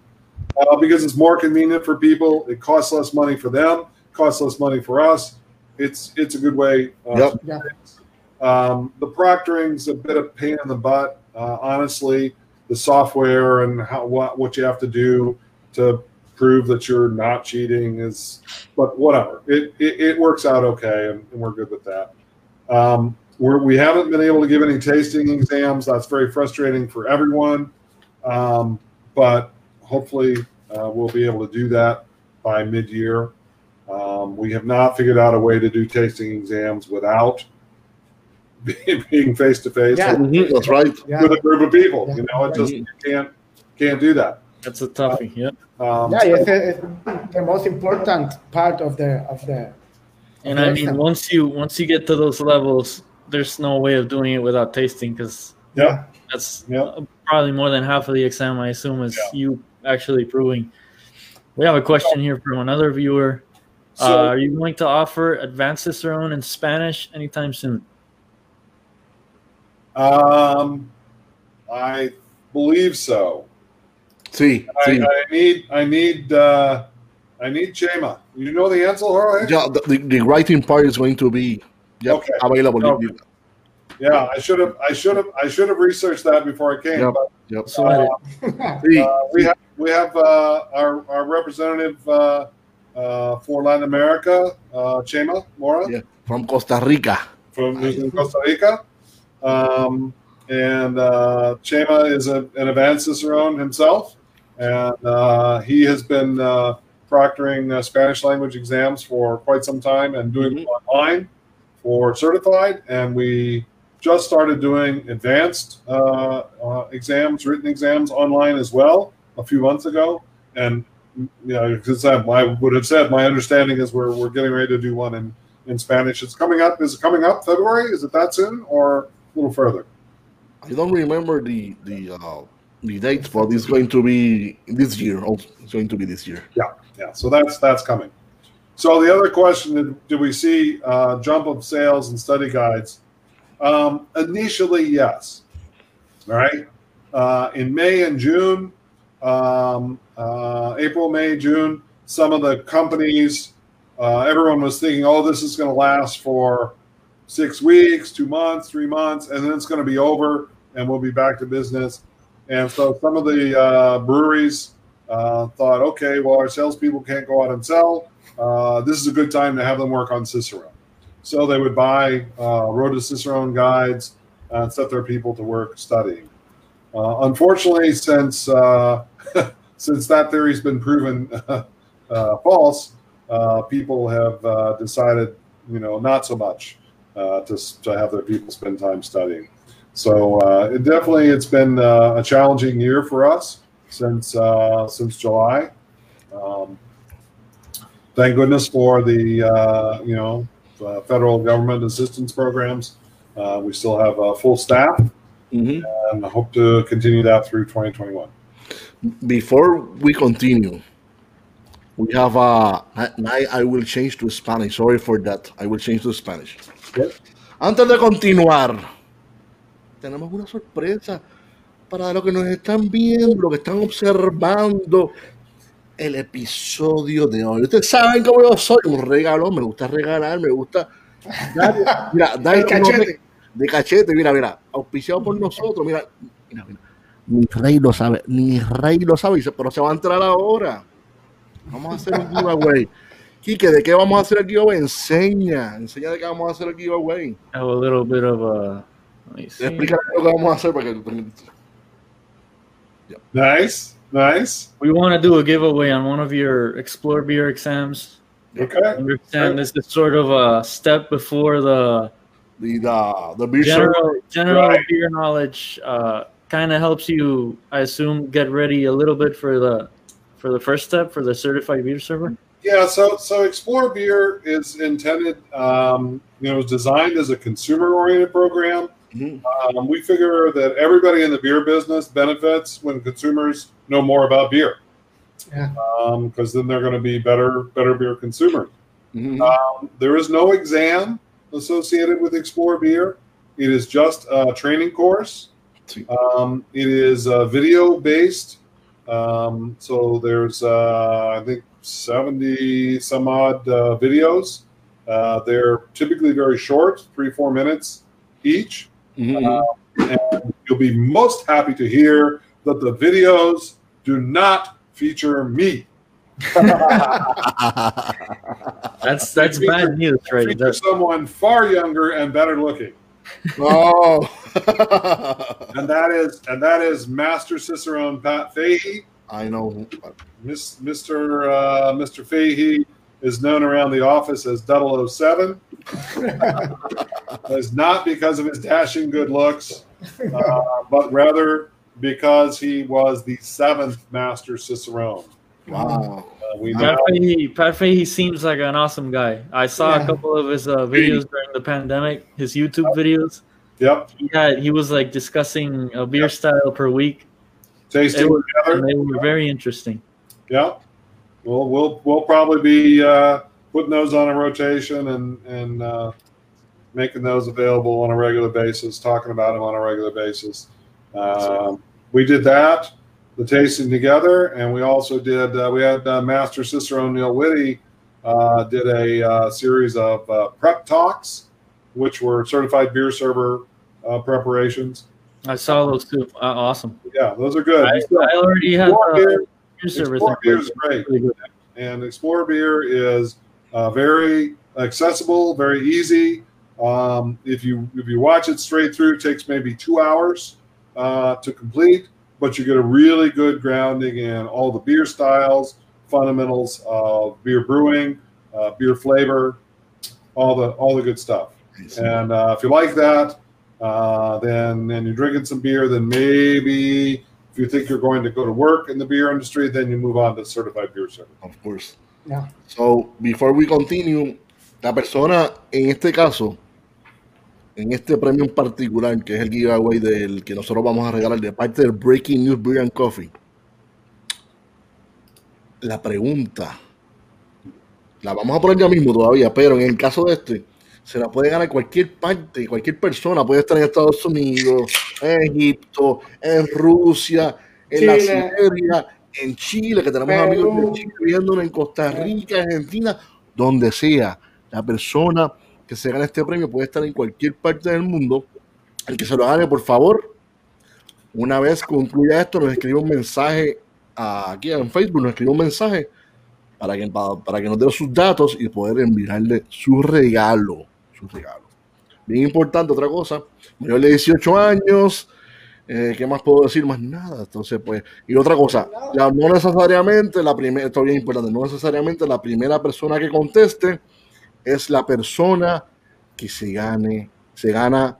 uh, because it's more convenient for people. It costs less money for them, costs less money for us. It's it's a good way. Uh, Yep. to do Yeah. things. Um, the proctoring's a bit of pain in the butt, uh, honestly. the software and how what what you have to do to prove that you're not cheating is, but whatever. It it, it works out okay, and, and we're good with that. Um, we're, we haven't been able to give any tasting exams. That's very frustrating for everyone. Um, but hopefully, uh, we'll be able to do that by mid year. Um, we have not figured out a way to do tasting exams without being face to face Yeah. Mhm, That's right. Yeah. with a group of people. Yeah. You know, it just you can't can't do that. That's a toughie. Yeah. Um, Yeah, it's, it's the most important part of the of the. And I mean, once you once you get to those levels, there's no way of doing it without tasting because yeah, that's Yeah. probably more than half of the exam. I assume is Yeah. you actually proving. We have a question here from another viewer. So- uh, are you going to offer advanced Cicerone in Spanish anytime soon? Um, I believe so. Sí, I, sí. I need I need uh, I need Chema. You know the answer, Jorge? Yeah, the, the, the writing part is going to be yep, Okay. available. Okay. Yeah, I should have I should have I should have researched that before I came. Yep. But Yep. So I- Sí, uh, we have we have uh, our our representative uh, uh, for Latin America, uh, Chema Mora. Yeah. from Costa Rica. from who's Costa Rica. Um, and uh, Chema is a, an advanced Cicerone himself, and uh, he has been uh, proctoring uh, Spanish language exams for quite some time and doing them online for certified. And we just started doing advanced uh, uh, exams, written exams online as well a few months ago. And you know, because I, I would have said my understanding is we're, we're getting ready to do one in in Spanish. It's coming up. Is it coming up February? Is it that soon or a little further? I don't remember the the uh, the dates, but it's going to be this year. Also, it's going to be this year. Yeah. Yeah. So that's that's coming. So the other question: Did, did we see uh, jump of sales and study guides? Um, initially, yes. All right. Uh, in May and June, um, uh, April, May, June, some of the companies, uh, everyone was thinking, "Oh, this is going to last for six weeks, two months, three months, and then it's going to be over, and we'll be back to business." And so some of the uh, breweries uh, thought, okay, well, our salespeople can't go out and sell. Uh, this is a good time to have them work on Cicerone. So they would buy uh, Road to Cicerone guides and set their people to work studying. Uh, unfortunately, since uh, since that theory's been proven false, people have decided, you know, not so much uh, to, to have their people spend time studying. So uh, it definitely it's been uh, a challenging year for us since uh, since July. Um, thank goodness for the uh, you know uh, federal government assistance programs. Uh, we still have a full staff Mhm. and hope to continue that through 2021. Before we continue, we have a. Now I will change to Spanish. Sorry for that. I will change to Spanish. Antes de continuar, tenemos una sorpresa para los que nos están viendo, los que están observando el episodio de hoy. Ustedes saben cómo yo soy, un regalo, me gusta regalar, me gusta dar, mira, dar El cachete. de, cachete, mira, mira, auspiciado por nosotros, mira, mira, mira. Ni Rey lo sabe, ni Rey lo sabe, pero se va a entrar ahora. Vamos a hacer un giveaway. Quique, ¿de qué vamos a hacer el giveaway? Enseña, enseña de qué vamos a hacer el giveaway. have a little bit of a. Let me see. Explica lo que vamos a hacer para que Nice, nice. We want to do a giveaway on one of your Explore Beer exams. Okay. Understand this is sort of a step before the the the, the beer general general Right. beer knowledge. Uh, kind of helps you, I assume, get ready a little bit for the for the first step for the certified beer server. Yeah, so so Explore Beer is intended, um, you know, it was designed as a consumer-oriented program. Mhm. Um, we figure that everybody in the beer business benefits when consumers know more about beer, Yeah. because then they're going to be better better beer consumers. Mhm. Um, there is no exam associated with Explore Beer. It is just a training course. Um, it is uh, video based. Um, so there's, uh, I think, 70 some odd uh, videos. Uh, they're typically very short, three, four minutes each. Mhm. And you'll be most happy to hear that the videos do not feature me. That's that's Feature- bad news, right? Feature That's, someone far younger and better looking. oh. And that is and that is Master Cicerone Pat Fahey. I know. Miss, Mr. Uh, Mr. Fahey is known around the office as 007. It's not because of his dashing good looks, uh, but rather because he was the seventh Master Cicerone. Wow. Uh, we Pat now, Fahey, Pat Fahey seems like an awesome guy. I saw Yeah. a couple of his uh, videos during the pandemic, his YouTube videos. yep, He had he was like discussing a beer style per week, tasting It and together. they were very interesting. Yep. Well, we'll we'll probably be uh, putting those on a rotation and and uh, making those available on a regular basis, talking about them on a regular basis. Um, we did that, the tasting together, and we also did. Uh, we had uh, Master Cicerone Neil Witte uh, did a uh, series of uh, prep talks, which were certified beer server uh, preparations. I saw those two. Uh, awesome. Yeah, those are good. I, I already had Explore uh, beer, beer service. Explore beer is great. Really and Explorer beer is uh, very accessible, very easy. Um, if you if you watch it straight through, it takes maybe two hours uh, to complete, but you get a really good grounding in all the beer styles, fundamentals of beer brewing, uh, beer flavor, all the all the good stuff. And uh, if you like that, uh, then and you're drinking some beer, then maybe if you think you're going to go to work in the beer industry, then you move on to certified beer server. Of course. Yeah. So, before we continue, la persona en este caso, en este premio en particular, que es el giveaway del que nosotros vamos a regalar de parte del Breaking News Beer and Coffee, la pregunta la vamos a poner ya mismo todavía, pero en el caso de este, se la puede ganar cualquier parte, cualquier persona, puede estar en Estados Unidos, en Egipto, en Rusia, en la. Siberia, en Chile, que tenemos Perú. amigos de Chile viéndonos en Costa Rica, Argentina, donde sea. La persona que se gane este premio puede estar en cualquier parte del mundo. El que se lo gane, por favor, una vez concluya esto, nos escribe un mensaje a- aquí en Facebook, nos escribe un mensaje para que, para, para que nos dé sus datos y poder enviarle su regalo. Regalo. Bien importante, otra cosa, mayor de 18 años, eh, ¿qué más puedo decir? Más nada. Entonces, pues, y otra cosa, no necesariamente la primera, esto es bien importante, no necesariamente la primera persona que conteste es la persona que se gane, se gana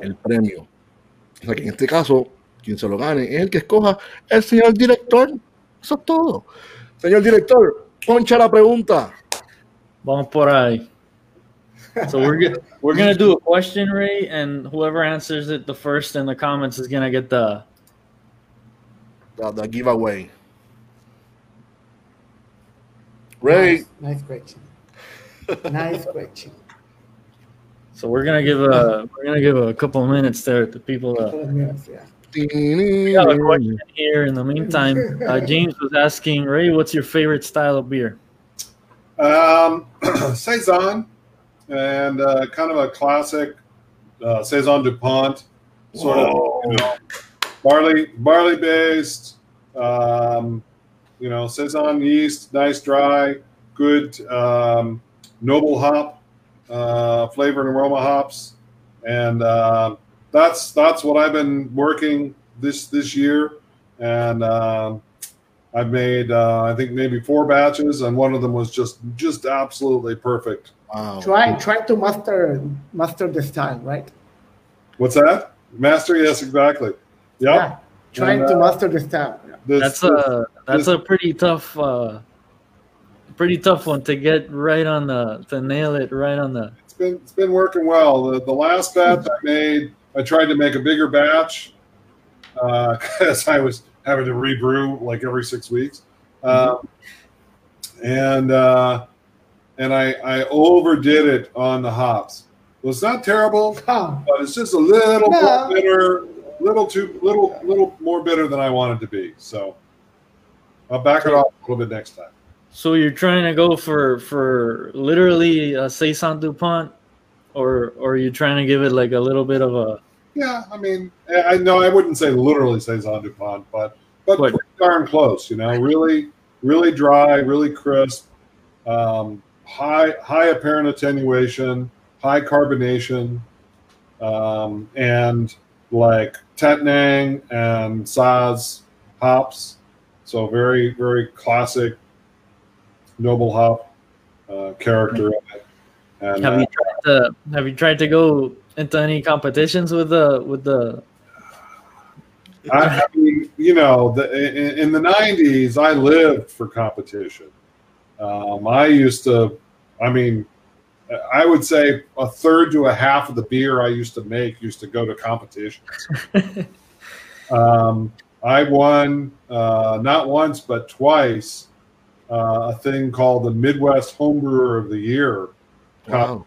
el premio. O sea que en este caso, quien se lo gane es el que escoja el señor director. Eso es todo. Señor director, poncha la pregunta. Vamos por ahí. So we're gonna we're gonna do a question, Ray, and whoever answers it the first in the comments is gonna get the The, the giveaway. Ray, Nice, nice question. nice question. So we're gonna give a we're gonna give a couple of minutes there to people. Uh, Yeah. we got a question here. In the meantime, uh, James was asking Ray, "What's your favorite style of beer?" Um, saison and uh, kind of a classic uh, saison Dupont, sort of you know, barley barley based. Um, you know, saison yeast, nice dry, good um, noble hop uh, flavor and aroma hops, and uh, that's that's what I've been working this this year, and. Um, I've made uh, I think maybe four batches, and one of them was just just absolutely perfect. Wow. Try try to master master the style, right? What's that? Master? Yes, exactly. Yep. Yeah. Trying And, to uh, master the style. This, That's this- a that's a pretty tough, uh, pretty tough one to get right on the to nail it right on the. it's been it's been working well. The, the last batch I made, I tried to make a bigger batch because I was having to rebrew like every six weeks, um, and uh, and I I overdid it on the hops. Well, it's not terrible. But it's just a little No. more bitter, little too little little more bitter than I wanted to be. So I'll back it off a little bit next time. So you're trying to go for for literally a saison Dupont, or or you're you trying to give it like a little bit of a yeah, I mean, I know I wouldn't say literally saison Dupont, but but pretty darn close. You know, really, really dry, really crisp, um, high high apparent attenuation, high carbonation, um, and like Tettnang and Saaz hops. So very very classic noble hop uh, character. it. And, Have uh, you tried to Have you tried to go into any competitions with the with the? I, I mean, you know, the, in, in the '90s, I lived for competition. Um, I used to, I mean, I would say a third to a half of the beer I used to make used to go to competitions. um, I won uh, not once but twice uh, a thing called the Midwest Homebrewer of the Year Wow.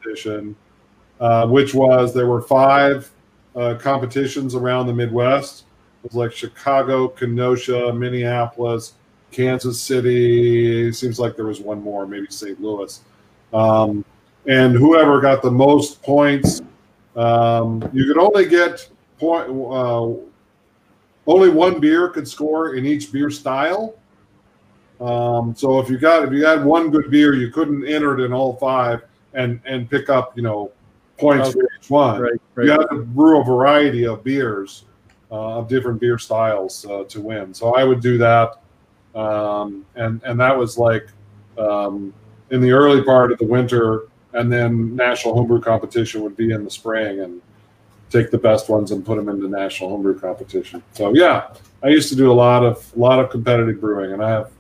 Uh, which was there were five uh, competitions around the Midwest. It was like Chicago, Kenosha, Minneapolis, Kansas City. Seems like there was one more, maybe St. Louis. Um, and whoever got the most points, um, you could only get point. Uh, only one beer could score in each beer style. Um, so if you got if you had one good beer, you couldn't enter it in all five and and pick up you know points for each one. Right, You right. had to brew a variety of beers uh, of different beer styles uh, to win. So I would do that, um, and and that was like um, in the early part of the winter, and then national homebrew competition would be in the spring, and take the best ones and put them into national homebrew competition. So yeah, I used to do a lot of a lot of competitive brewing, and I have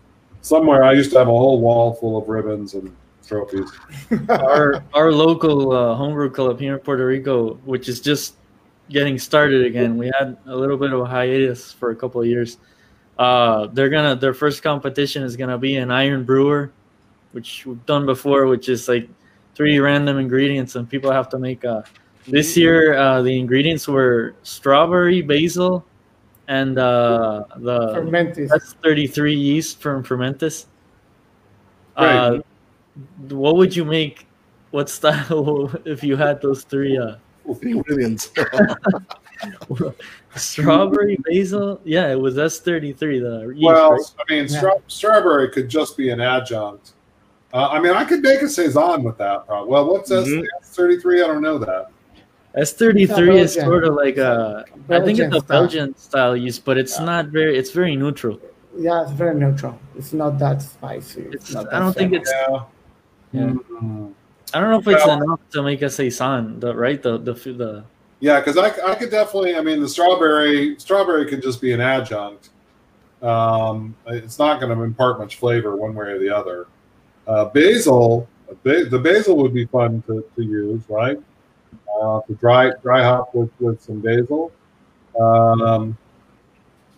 somewhere I used to have a whole wall full of ribbons and trophies. our our local uh, homebrew club here in Puerto Rico, which is just getting started again. We had a little bit of a hiatus for a couple of years. Uh, they're gonna their first competition is gonna be an iron brewer, which we've done before, which is like three random ingredients and people have to make. Uh, this year, uh, the ingredients were strawberry, basil, and uh, the Fermentis. that's 33 yeast from Fermentis. Right. What would you make? What style if you had those three? Uh, Ingredients. strawberry, basil. Yeah, it was S33. The yeast, Well, right? I mean, Yeah. stra- strawberry could just be an adjunct. Uh, I mean, I could make a saison with that. Probably. Well, what's Mhm. S thirty three? I don't know that. S33 is sort of like a. I think it's a. Belgian style yeast, but it's not very. It's very neutral. Yeah, it's very neutral. It's not that spicy. It's, It's. not I don't think it's. Yeah. Yeah. Mm. I don't know if it's Well- enough to make a saison. The right the the the. Yeah, because I, I could definitely. I mean, the strawberry strawberry could just be an adjunct. Um, it's not going to impart much flavor one way or the other. Uh, basil, ba- the basil would be fun to, to use, right? Uh, to dry dry hop with, with some basil. Um,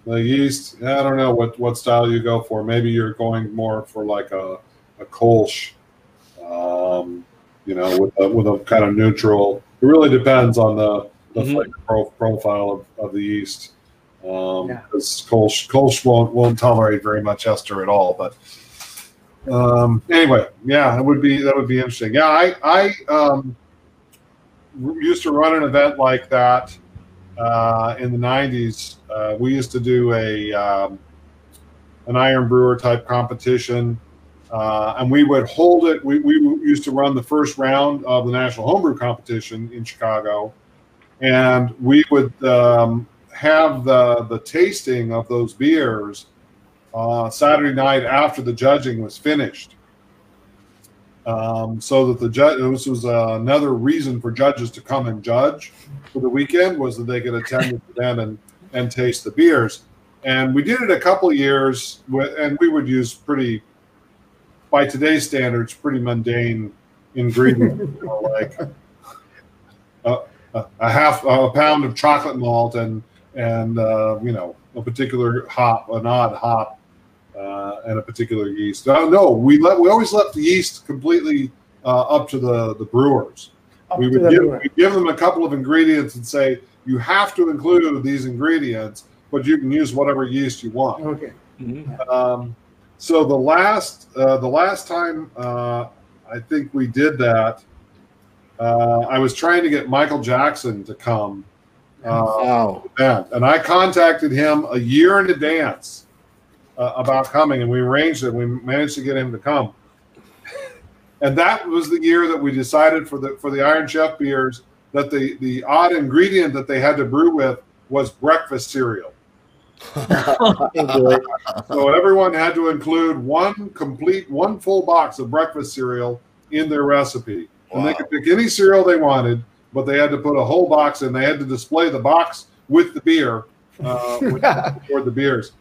the yeast, I don't know what, what style you go for. Maybe you're going more for like a a Kolsch, um, you know, with a, with a kind of neutral. It really depends on the, the Mhm. flavor pro, profile of, of the yeast. Um, Yeah. because Kolsch, Kolsch won't won't tolerate very much ester at all. But um, anyway, yeah, it would be that would be interesting. Yeah, I I um, used to run an event like that uh, in the '90s. Uh, we used to do a um, an iron brewer type competition, uh, and we would hold it. We, we used to run the first round of the national homebrew competition in Chicago, and we would um, have the the tasting of those beers uh, Saturday night after the judging was finished. Um, so that the judge, this was uh, another reason for judges to come and judge for the weekend was that they could attend the event and, and taste the beers. And we did it a couple years, with, and we would use pretty, by today's standards, pretty mundane ingredient, you know, like a, a, a half a pound of chocolate malt and and uh, you know a particular hop, an odd hop, uh, and a particular yeast. No, no, we let we always left the yeast completely uh, up to the the brewers. Up we would the give, brewer. we'd give them a couple of ingredients and say you have to include these ingredients, but you can use whatever yeast you want. Okay. Mhm. Um, so the last uh, the last time uh, I think we did that, uh, I was trying to get Michael Jackson to come Uh, Wow. event. And I contacted him a year in advance uh, about coming, and we arranged it. We managed to get him to come. And that was the year that we decided for the for the Iron Chef beers that the the odd ingredient that they had to brew with was breakfast cereal. So everyone had to include one complete, one full box of breakfast cereal in their recipe. And they could pick any cereal they wanted, but they had to put a whole box in. They had to display the box with the beer, uh, with, the beers.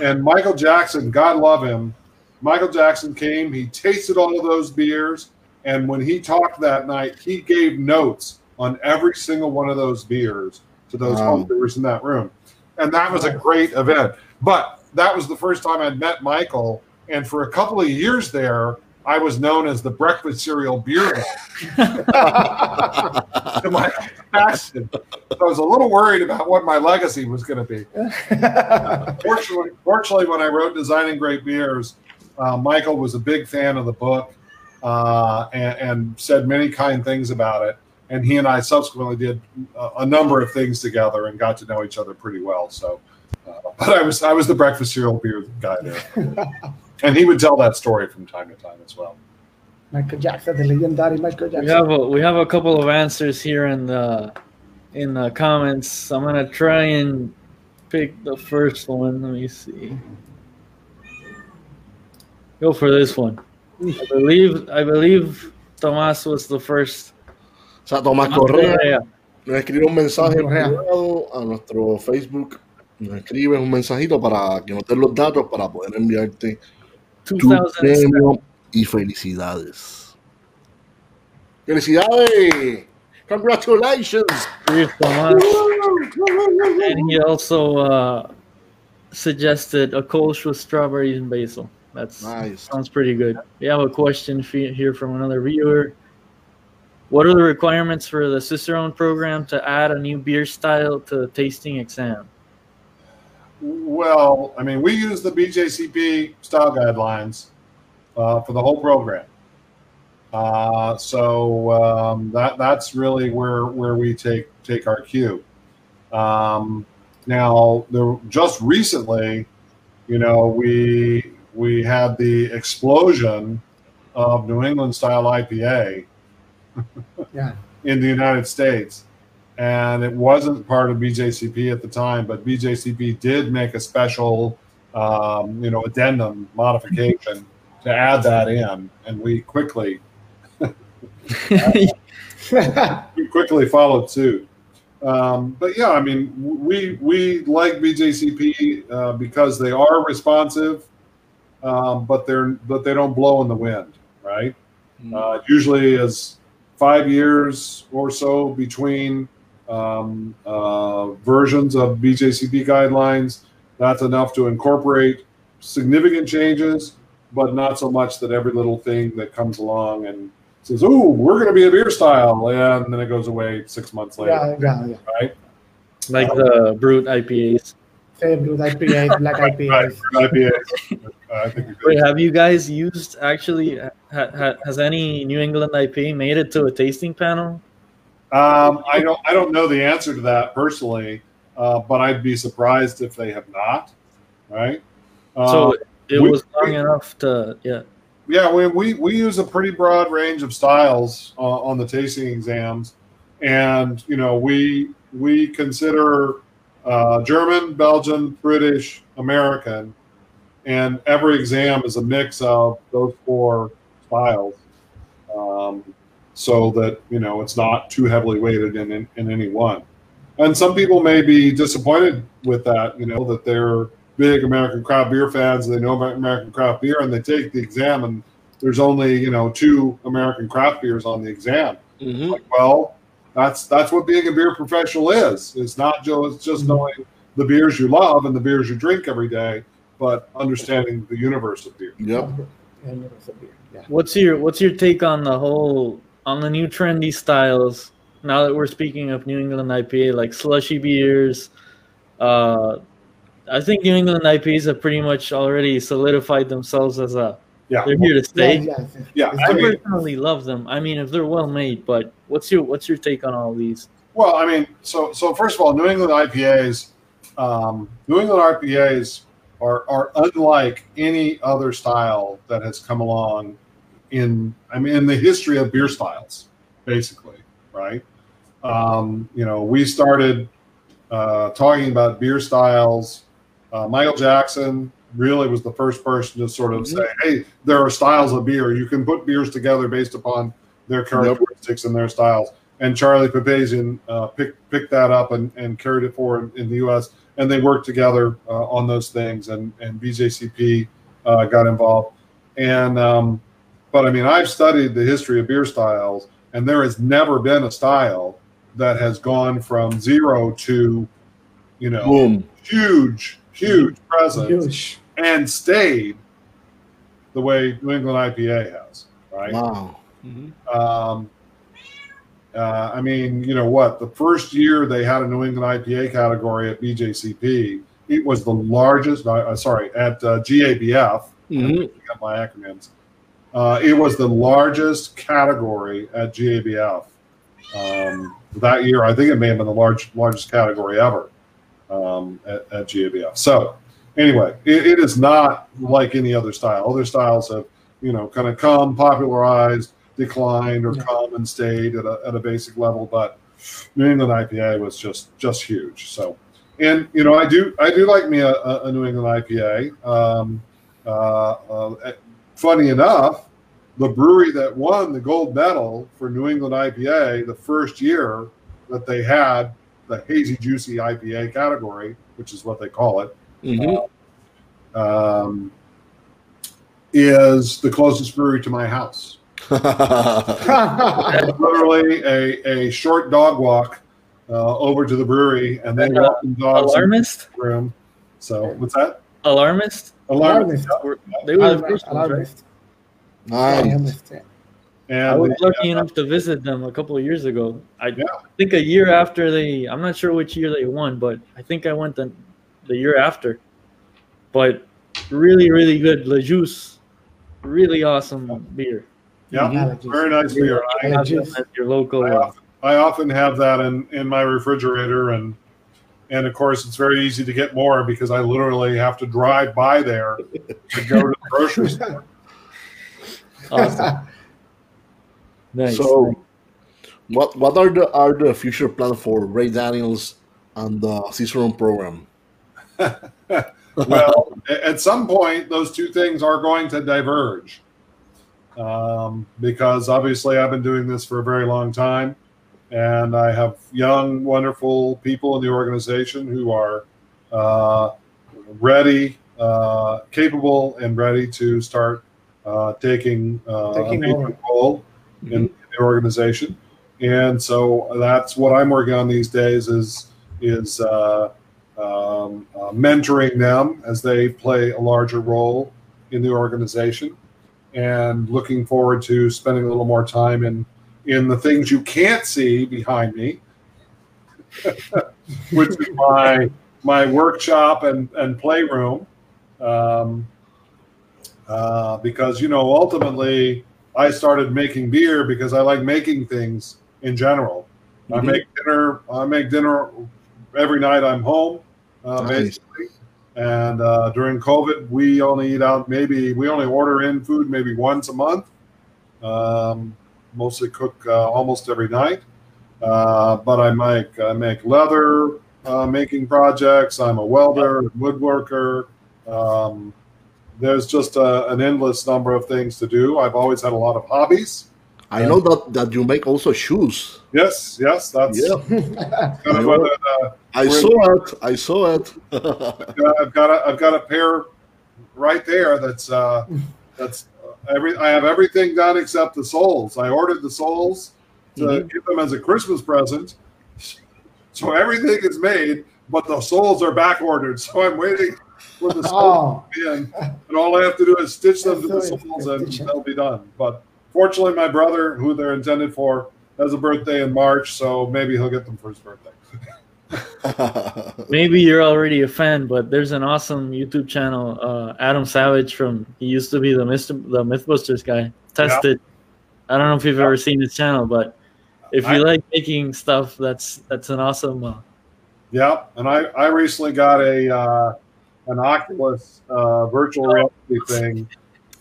And Michael Jackson, God love him, Michael Jackson came, he tasted all of those beers. And when he talked that night, he gave notes on every single one of those beers to those Wow. homebrewers in that room. And that was a great event. But that was the first time I'd met Michael. And for a couple of years there, I was known as the breakfast cereal beer man to Michael Jackson. So I was a little worried about what my legacy was going to be. Fortunately, fortunately, when I wrote Designing Great Beers, uh, Michael was a big fan of the book uh, and, and said many kind things about it. And he and I subsequently did a, a number of things together and got to know each other pretty well. So, uh, but I was I was the breakfast cereal beer guy there, and he would tell that story from time to time as well. Michael Jackson, the legendary Michael Jackson. We have a we have a couple of answers here in the in the comments. I'm gonna try and pick the first one. Let me see. Go for this one. I believe I believe Tomas was the first. O sea, Tomás Correa Yeah. nos escribe un mensaje Correa. privado a nuestro Facebook. Nos escribe un mensajito para que nos den los datos para poder enviarte tu 2007. premio y felicidades. ¡Felicidades! Congratulations! Tomas. And he also uh, suggested a Kolsch with strawberries and basil. That's Nice. sounds pretty good. We have a question here from another viewer. What are the requirements for the Cicerone program to add a new beer style to the tasting exam? Well, I mean, we use the BJCP style guidelines uh, for the whole program. Uh, so um, that that's really where where we take take our cue. Um, now, just recently, you know, we we had the explosion of New England style IPA Yeah. in the United States. And it wasn't part of BJCP at the time, but BJCP did make a special, um, you know, addendum modification to add that in, and we quickly we quickly followed suit. Um, but yeah, I mean, we we like BJCP uh, because they are responsive, um, but they're but they don't blow in the wind, right? Uh, usually is five years or so between um, uh, versions of BJCP guidelines. That's enough to incorporate significant changes, but not so much that every little thing that comes along and says, "Oh, we're going to be a beer style," and then it goes away six months later. yeah, yeah, yeah. Right? Like the brut IPAs. Same blue IPAs, black Right. IPAs. IPAs. I think Wait, have you guys used actually? Ha, ha, has any New England IPA made it to a tasting panel? Um, I don't. I don't know the answer to that personally, uh, but I'd be surprised if they have not. Right. Uh, So it we- was long enough to yeah. Yeah, we, we, we use a pretty broad range of styles uh, on the tasting exams, and you know we we consider uh, German, Belgian, British, American, and every exam is a mix of those four styles, um, so that you know it's not too heavily weighted in, in in any one. And some people may be disappointed with that, you know, that they're big American craft beer fans. They know about American craft beer, and they take the exam, and there's only you know two American craft beers on the exam. Mhm. Like, well, that's that's what being a beer professional is. It's not just just knowing the beers you love and the beers you drink every day, but understanding the universe of beer. Yep. And it beer, Yeah. What's your What's your take on the whole on the new trendy styles? Now that we're speaking of New England IPA, like slushy beers, uh, I think New England IPAs have pretty much already solidified themselves as a Yeah, they're here to Yeah, stay. yeah, yeah. I I mean, personally love them. I mean, if they're well made, but what's your What's your take on all these? Well, I mean, so so first of all, New England IPAs, um, New England IPAs are are unlike any other style that has come along in I mean in the history of beer styles, basically, right? Um, you know, we started uh, talking about beer styles. Uh, Michael Jackson really was the first person to sort of Mhm. say, "Hey, there are styles of beer. You can put beers together based upon their characteristics and their styles." And Charlie Papazian uh, picked picked that up and, and carried it forward in the U.S. And they worked together uh, on those things. And and BJCP uh, got involved. And um, but I mean, I've studied the history of beer styles, and there has never been a style that has gone from zero to, you know, Boom. huge, huge presence Huge. and stayed the way New England IPA has, right? Wow. Um, uh, I mean, you know what? The first year they had a New England IPA category at BJCP, it was the largest. Uh, sorry, at uh, GABF. Mhm. Got my acronyms. Uh, it was the largest category at GABF um, that year. I think it may have been the large, largest category ever um, at, at GABF. So, anyway, it, it is not like any other style. Other styles have, you know, kind of come, popularized, declined, or Yeah. come and stayed at a, at a basic level. But New England IPA was just just huge. So, and you know, I do I do like me a, a New England IPA. Um, uh, uh, funny enough, the brewery that won the gold medal for New England IPA the first year that they had the hazy juicy IPA category, which is what they call it, Mhm. um, is the closest brewery to my house. Literally a, a short dog walk uh, over to the brewery, and then Uh, welcome dogs in Alarmist? the room. So what's that? Alarmist? Alarmist. Alarmist. Were- They were the Alarmist. first ones. Alarmist. nice. And I was the- lucky enough to visit them a couple of years ago. I Yeah. think a year after they, I'm not sure which year they won, but I think I went the, the year after. But really, really good. Le Juice, really awesome beer. Yeah, Mhm. very nice beer. I, Have them at your local. I often, I often have that in, in my refrigerator, and and of course it's very easy to get more because I literally have to drive by there to go to the grocery store. awesome. Nice. So, what what are the are the future plans for Ray Daniels and the Cicerone program? well, at some point, those two things are going to diverge. Um, because obviously, I've been doing this for a very long time, and I have young, wonderful people in the organization who are uh, ready, uh, capable, and ready to start uh, taking, uh, Taking a major role in the organization. And so that's what I'm working on these days is is uh, um, uh, mentoring them as they play a larger role in the organization, and looking forward to spending a little more time in in the things you can't see behind me, which is my my workshop and and playroom. Um, uh, because you know ultimately I started making beer because I like making things in general. I Mhm. make dinner. I make dinner every night I'm home, uh, Nice. basically. And uh, during COVID, we only eat out. Maybe we only order in food maybe once a month. Um, mostly cook uh, almost every night. Uh, but I make I make leather uh, making projects. I'm a welder, woodworker. Um, there's just a, an endless number of things to do. I've always had a lot of hobbies. I know that that you make also shoes. Yes, yes, that's Yeah, kind of what uh, I saw it. I saw it. I've got a, I've got a pair right there. That's uh, that's every. I have everything done except the soles. I ordered the soles to Mhm. give them as a Christmas present. So everything is made, but the soles are back ordered. So I'm waiting for the soles Oh, in, and all I have to do is stitch them to the soles, and they'll be done. But fortunately, my brother, who they're intended for, has a birthday in March, so maybe he'll get them for his birthday. Maybe you're already a fan, but there's an awesome YouTube channel, uh, Adam Savage from he used to be the Mr. the MythBusters guy. Tested. I don't know if you've ever seen his channel, but if you I- like making stuff, that's that's an awesome. Uh, Yeah, and I, I recently got a uh, an Oculus uh, virtual reality thing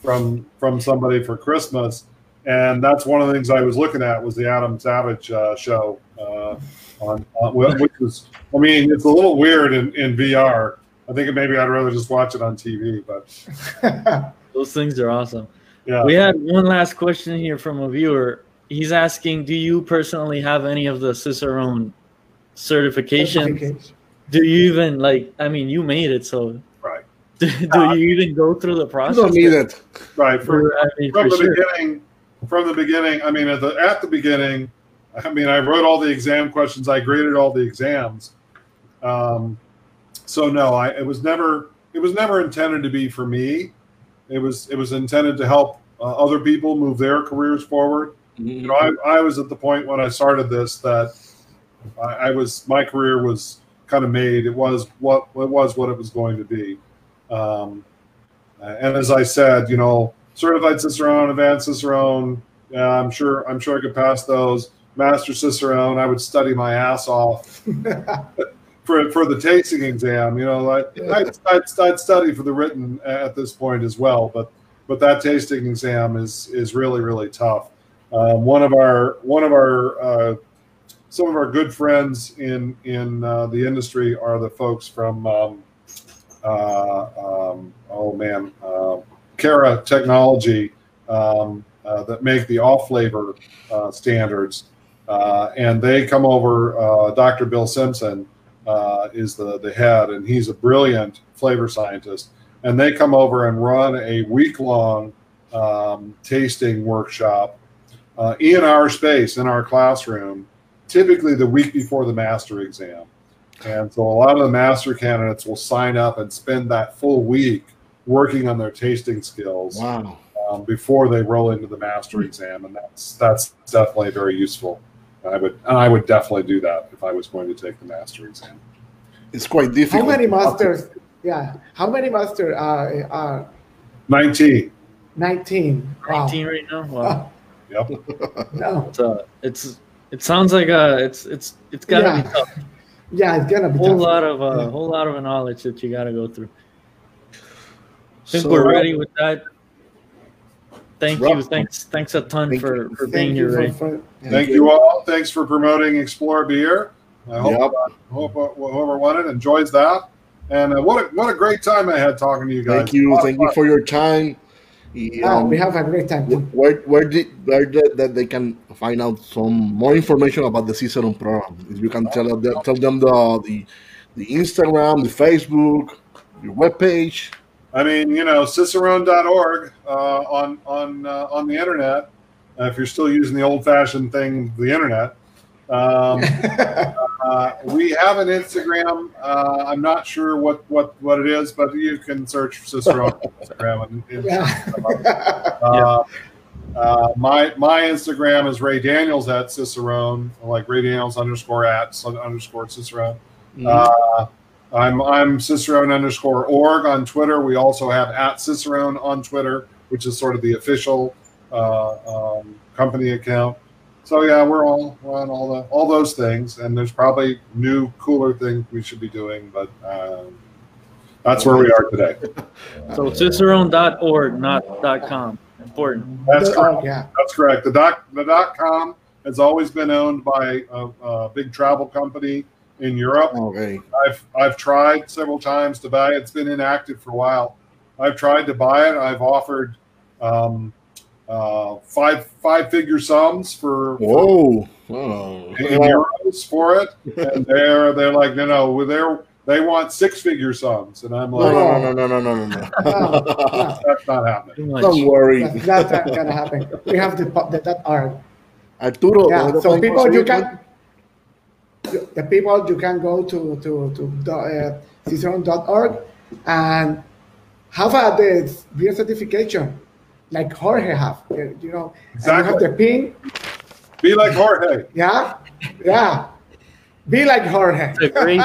from from somebody for Christmas, and that's one of the things I was looking at was the Adam Savage uh, show uh, on, on which is I mean it's a little weird in, in VR. I think maybe I'd rather just watch it on TV, but those things are awesome. yeah. We had one last question here from a viewer. He's asking, do you personally have any of the Cicerone certifications? Certificates. Do you even like? I mean, you made it, so Right. do, do you even go through the You process? don't need it. right for, For, I mean, from for the sure. beginning from the beginning i mean at the at the beginning i mean i wrote all the exam questions i graded all the exams. Um, so no i it was never it was never intended to be for me. It was it was intended to help uh, other people move their careers forward. You know I, I was at the point when i started this that I, I was my career was kind of made. It was what it was what it was going to be. Um, and as I said, you know, certified Cicerone, advanced Cicerone, yeah, I'm sure I'm sure I could pass those. Master Cicerone, I would study my ass off for for the tasting exam. You know, I, I'd, I'd, I'd study for the written at this point as well, but but that tasting exam is is really really tough. Um, one of our one of our uh, some of our good friends in in uh, the industry are the folks from um, uh, um, oh man, uh, Cara Technology um, uh, that make the off flavor uh, standards, uh, and they come over. Uh, Dr. Bill Simpson uh, is the the head, and he's a brilliant flavor scientist. And they come over and run a week long um, tasting workshop uh, in our space in our classroom, typically the week before the master exam. And so a lot of the master candidates will sign up and spend that full week working on their tasting skills Wow. um, before they roll into the master exam, and that's that's definitely very useful. And I would and I would definitely do that if I was going to take the master exam. It's quite difficult. How many masters? Yeah. How many masters are, are Nineteen. 19? Wow. 19 right now. Wow. Yep. No. It's, uh, it's it sounds like uh it's it's it's gotta Yeah. be tough. Yeah, it's gonna be A be whole tough. lot of uh, Yeah. whole lot of knowledge that you gotta go through. I think So- we're ready with that. Thank you. Thanks. Thanks a ton Thank for, for being Thank here, you Ray. for, for Thank you all. Thanks for promoting Explore Beer. I hope, Yep. hope uh, whoever won it enjoys that. And uh, what a, what a great time I had talking to you guys. Thank you. Thank you for your time. Yeah, Um, we have a great time. too. where where did where did, that they can find out some more information about the Cicerone program? If you can tell them tell them the the, the Instagram, the Facebook, your webpage. I mean, you know, Cicerone.org uh, on on uh, on the internet. Uh, if you're still using the old-fashioned thing, the internet. Um, uh, we have an Instagram. Uh, I'm not sure what, what, what it is, but you can search Cicerone on Instagram. And, and, yeah. uh, uh, my my Instagram is Ray Daniels at Cicerone, like Ray Daniels underscore at underscore Cicerone. Uh, I'm I'm Cicerone underscore org on Twitter. We also have at Cicerone on Twitter, which is sort of the official uh, um, company account. So yeah, we're all we're on all the all those things, and there's probably new cooler things we should be doing, but um, that's where we are today. So cicerone.org, not .com. Important. That's correct. Oh, yeah. That's correct. The dot the dot com has always been owned by a, a big travel company in Europe. Okay. I've I've tried several times to buy it. It's been inactive for a while. I've tried to buy it. I've offered um, uh, five five figure sums for, for Whoa. Oh. in euros for it, and they're they're like no no they're they want six figure sums, and I'm like no, no, no, no, no, no, No, no. that's not happening. Don't worry. That's, that's not gonna happen. We have the, the that art. Arturo, Yeah. So people, you conseguirte? can the people you can go to to to the, uh, cicerone.org and have a the beer certification like Jorge have. You know, and you have the pin. Be like Jorge. Yeah, yeah. Be like Jorge. It's a great,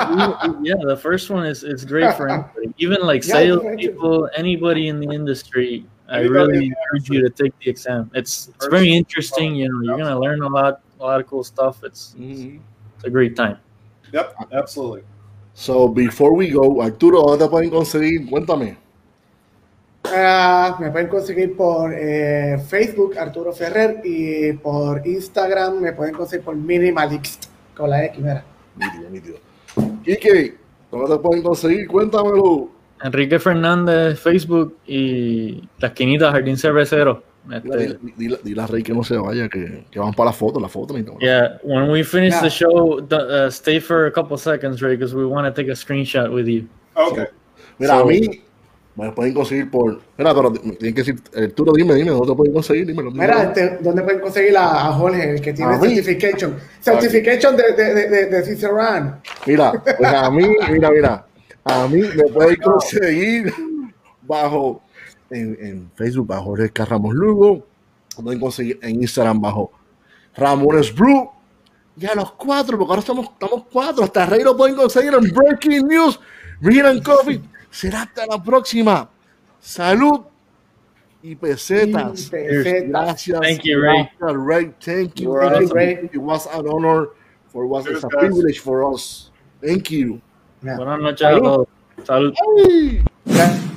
yeah. The first one is is great for anybody, even like Yeah, sales it's people, anybody in the industry. I Anybody really in encourage you to take the exam. It's it's very interesting. You know, you're gonna learn a lot a lot of cool stuff. It's, Mhm. It's a great time. Yep, absolutely. So, before we go, Arturo, ¿dónde te pueden conseguir? Cuéntame. Ah, me pueden conseguir por eh, Facebook, Arturo Ferrer, y por Instagram me pueden conseguir por Minimalix, con la X, mira. Nítido, nítido. Quique, ¿dónde te pueden conseguir? Cuéntamelo. Enrique Fernández, Facebook y la esquinita Jardín Cervecero. Dile, Este, dile- a Rey que no se vaya, que, que vamos para la foto, la foto. ni yeah, when we finish Yeah. the show, uh, stay for a couple seconds, Ray, because we want to take a screenshot with you. Okay. Mira, So- a mí me pueden conseguir por. Mira, pero tienen que decir, Arturo, dime, dime, ¿dónde te pueden conseguir? Dímelo. dímelo. Mira, este, ¿dónde pueden conseguir a, a Jorge, el que tiene certification? Certification de, de, de, de. Mira, pues a mí, mira, mira, a mí me pueden conseguir bajo en, en Facebook bajo Jorge Ramos Lugo, pueden conseguir en Instagram bajo Ramones Brew y a los cuatro, porque ahora estamos, estamos cuatro, hasta Rey lo pueden conseguir en Breaking News, Beer and Coffee. Será hasta la próxima. Salud y pesetas. Y pesetas. Gracias. Thank you, Ray. Gracias, Ray. Thank you. Thank you, It Ray. was an honor for was Cheers, a privilege for us. Thank you. Yeah. Buenas noches a Salud. todos. Salud. Hey.